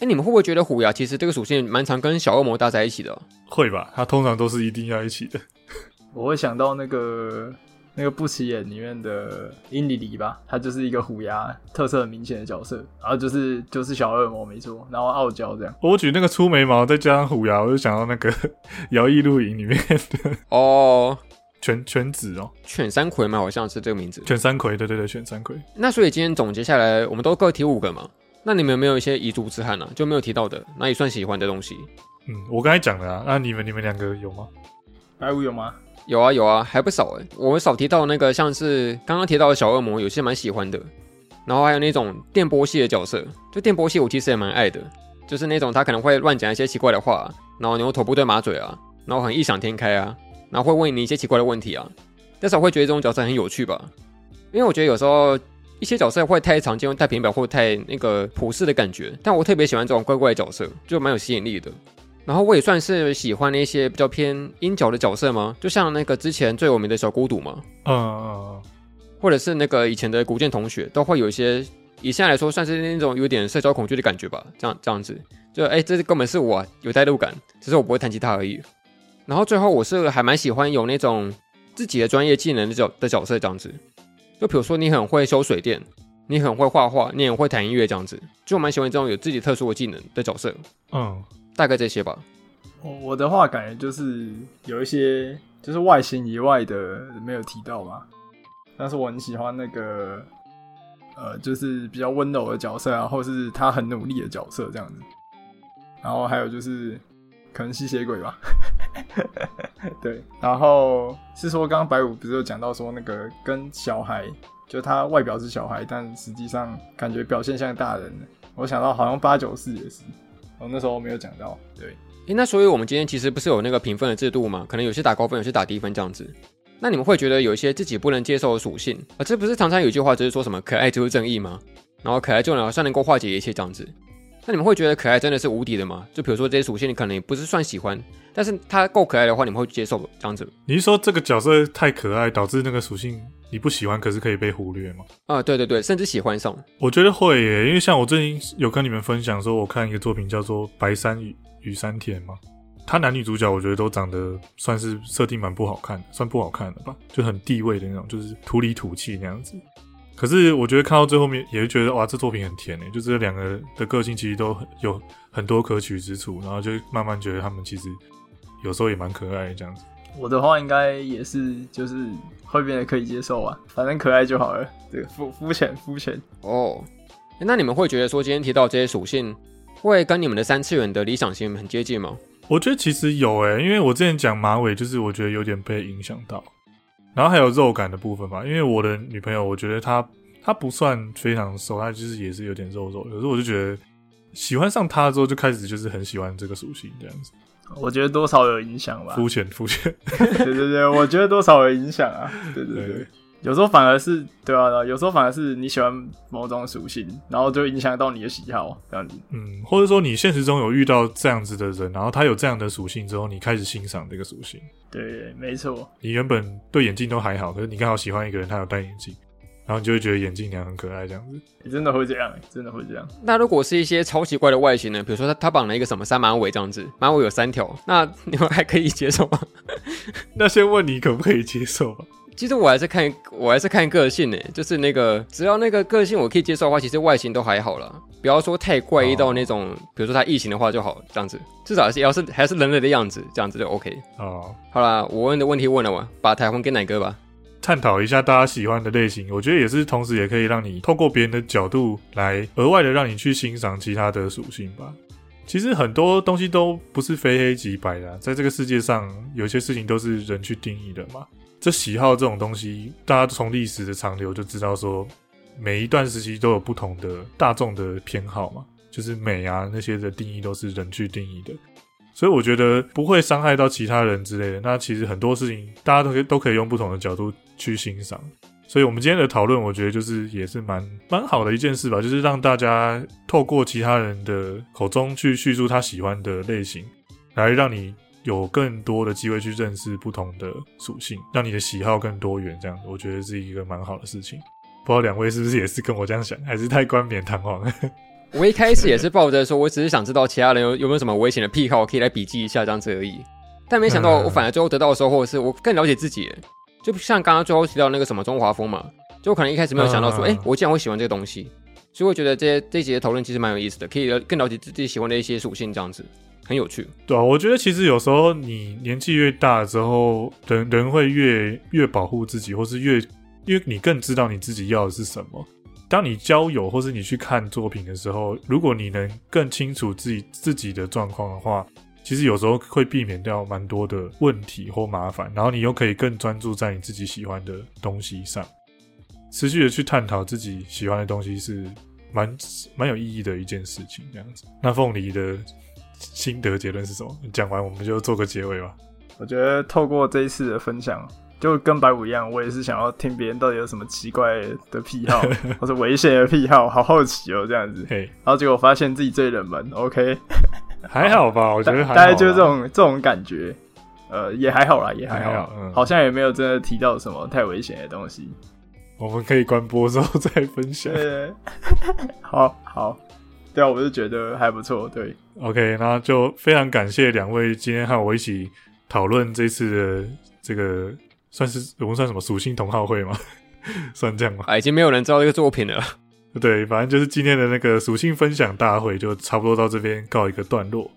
哎，你们会不会觉得虎牙其实这个属性蛮常跟小恶魔搭在一起的哦、会吧？它通常都是一定要一起的。我会想到那个那个不起眼里面的英里里吧，他就是一个虎牙特色很明显的角色，然后就是就是小恶魔没错，然后傲娇这样。我举那个粗眉毛，再加上虎牙，我就想到那个 《摇曳露营》里面的哦，犬犬子哦，犬山葵嘛，好像是这个名字。犬山葵，对对对，犬山葵。那所以今天总结下来，我们都各提五个嘛。那你们有没有一些遗珠之憾呢、啊？就没有提到的，那也算喜欢的东西？嗯，我刚才讲了啊，那你们你们两个有吗？白五有吗？有啊有啊，还不少哎。我少提到那个像是刚刚提到的小恶魔，有些蛮喜欢的。然后还有那种电波系的角色，就电波系我其实也蛮爱的，就是那种他可能会乱讲一些奇怪的话，然后牛头不对马嘴啊，然后很异想天开啊，然后会问你一些奇怪的问题啊。但是我会觉得这种角色很有趣吧，因为我觉得有时候一些角色会太常见、太平表或太那个普世的感觉，但我特别喜欢这种怪怪的角色，就蛮有吸引力的。然后我也算是喜欢那些比较偏阴角的角色吗？就像那个之前最有名的小孤独嘛，嗯嗯嗯，或者是那个以前的古剑同学，都会有一些以现在来说算是那种有点社交恐惧的感觉吧。这样这样子，就哎、这根本是我、啊、有代入感，只是我不会弹吉他而已。然后最后我是还蛮喜欢有那种自己的专业技能的角的角色这样子，就比如说你很会修水电，你很会画画，你很会弹音乐这样子，就我蛮喜欢这种有自己特殊的技能的角色。嗯，大概这些吧。我我的话感觉就是有一些就是外形以外的没有提到嘛，但是我很喜欢那个呃，就是比较温柔的角色啊，或是他很努力的角色这样子。然后还有就是可能吸血鬼吧，对，然后是说刚刚白五不是有讲到说那个跟小孩，就他外表是小孩，但实际上感觉表现像大人。我想到好像八九四也是，我那时候没有讲到。对，诶，那所以我们今天其实不是有那个评分的制度吗？可能有些打高分，有些打低分这样子。那你们会觉得有一些自己不能接受的属性啊？这不是常常有一句话就是说什么可爱就是正义吗？然后可爱就能算能够化解一切这样子。那你们会觉得可爱真的是无敌的吗？就比如说这些属性你可能也不是算喜欢，但是它够可爱的话，你们会接受这样子？你是说这个角色太可爱，导致那个属性你不喜欢，可是可以被忽略吗？啊，对对对，甚至喜欢上。我觉得会耶，因为像我最近有跟你们分享说，我看一个作品叫做《白山与与山田》嘛，他男女主角我觉得都长得算是设定蛮不好看的，算不好看的吧，就很地位的那种，就是土里土气那样子。可是我觉得看到最后面，也会觉得哇，这作品很甜诶，就这两个的个性其实都有很多可取之处，然后就慢慢觉得他们其实有时候也蛮可爱的这样子。我的话应该也是，就是会变得可以接受啊，反正可爱就好了。这个，肤肤浅肤浅哦。那你们会觉得说今天提到这些属性，会跟你们的三次元的理想型很接近吗？我觉得其实有诶，因为我之前讲马尾，就是我觉得有点被影响到。然后还有肉感的部分吧，因为我的女朋友，我觉得她她不算非常瘦，她就是也是有点肉肉。可是我就觉得喜欢上她之后，就开始就是很喜欢这个属性这样子。我觉得多少有影响吧。肤浅肤浅。对对对，我觉得多少有影响啊。对对对。有时候反而是对啊，有时候反而是你喜欢某种属性，然后就影响到你的喜好这样子。嗯，或者说你现实中有遇到这样子的人，然后他有这样的属性之后，你开始欣赏这个属性。对，没错。你原本对眼镜都还好，可是你刚好喜欢一个人，他有戴眼镜，然后你就会觉得眼镜娘很可爱这样子。你真的会这样？真的会这样？那如果是一些超奇怪的外形呢？比如说他他绑了一个什么三马尾这样子，马尾有三条，那你们还可以接受吗？那先问你可不可以接受吧。其实我还是看，我还是看个性呢。就是那个，只要那个个性我可以接受的话，其实外形都还好了。不要说太怪异到那种，比如说他异形的话就好，这样子。至少是要是还是人类的样子，这样子就 OK。哦，好啦，我问的问题问了完，把台风给奶哥吧？探讨一下大家喜欢的类型，我觉得也是，同时也可以让你透过别人的角度来额外的让你去欣赏其他的属性吧。其实很多东西都不是非黑即白的，在这个世界上，有些事情都是人去定义的嘛。这喜好这种东西，大家从历史的长流就知道，说每一段时期都有不同的大众的偏好嘛，就是美啊那些的定义都是人去定义的，所以我觉得不会伤害到其他人之类的。那其实很多事情大家都可以都可以用不同的角度去欣赏，所以我们今天的讨论，我觉得就是也是蛮蛮好的一件事吧，就是让大家透过其他人的口中去叙述他喜欢的类型，来让你。有更多的机会去认识不同的属性，让你的喜好更多元，这样子我觉得是一个蛮好的事情。不知道两位是不是也是跟我这样想，还是太冠冕堂皇？我一开始也是抱着说，我只是想知道其他人有有没有什么危险的癖好，可以来笔记一下这样子而已。但没想到 我反而最后得到的收获是我更了解自己。就像刚刚最后提到那个什么中华风嘛，就可能一开始没有想到说，哎，我竟然会喜欢这个东西。所以我觉得这些这节的讨论其实蛮有意思的，可以更了解自己喜欢的一些属性，这样子。很有趣，对啊，我觉得其实有时候你年纪越大之后，人人会越越保护自己，或是越因为你更知道你自己要的是什么。当你交友或是你去看作品的时候，如果你能更清楚自己自己的状况的话，其实有时候会避免掉蛮多的问题或麻烦，然后你又可以更专注在你自己喜欢的东西上，持续的去探讨自己喜欢的东西是蛮蛮有意义的一件事情。这样子，那凤梨的。心得结论是什么？讲完我们就做个结尾吧。我觉得透过这一次的分享，就跟白五一样，我也是想要听别人到底有什么奇怪的癖好，或者危险的癖好，好好奇哦，这样子。然后结果发现自己最冷门，OK，还好吧？我觉得大概就是这种这种感觉，呃，也还好啦，也还好，好像也没有真的提到什么太危险的东西。我们可以关播之后再分享。好好。对啊，我是觉得还不错。对，OK，那就非常感谢两位今天和我一起讨论这次的这个，算是我们算什么属性同好会吗？算这样吗？啊，已经没有人知道这个作品了。对，反正就是今天的那个属性分享大会就差不多到这边告一个段落。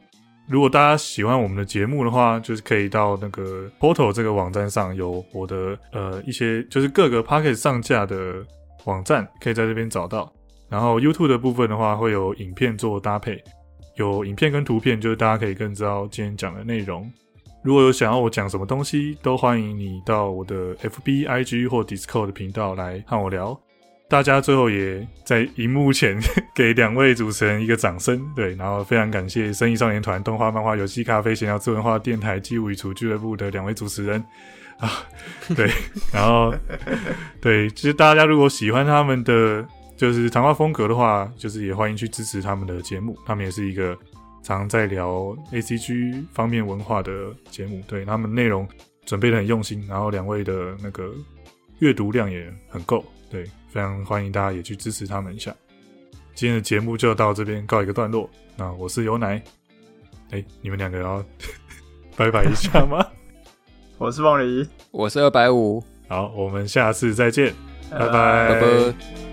如果大家喜欢我们的节目的话，就是可以到那个 Portal 这个网站上有我的呃一些就是各个 Pocket 上架的网站，可以在这边找到。然后 YouTube 的部分的话，会有影片做搭配，有影片跟图片，就是大家可以更知道今天讲的内容。如果有想要我讲什么东西，都欢迎你到我的 FB、IG 或 Discord 的频道来和我聊。大家最后也在荧幕前 给两位主持人一个掌声，对，然后非常感谢生意少年团、动画、漫画、游戏、咖啡、闲聊、自文化电台、机物与厨俱乐部的两位主持人。啊，对，然后对，其实大家如果喜欢他们的就是谈话风格的话，就是也欢迎去支持他们的节目，他们也是一个常在聊 A C G 方面文化的节目，对他们内容准备的很用心，然后两位的那个阅读量也很够，对。非常欢迎大家也去支持他们一下。今天的节目就到这边告一个段落。那我是尤奶，哎，你们两个要 拜拜一下吗？我是凤梨，我是二百五。好，我们下次再见，拜拜拜。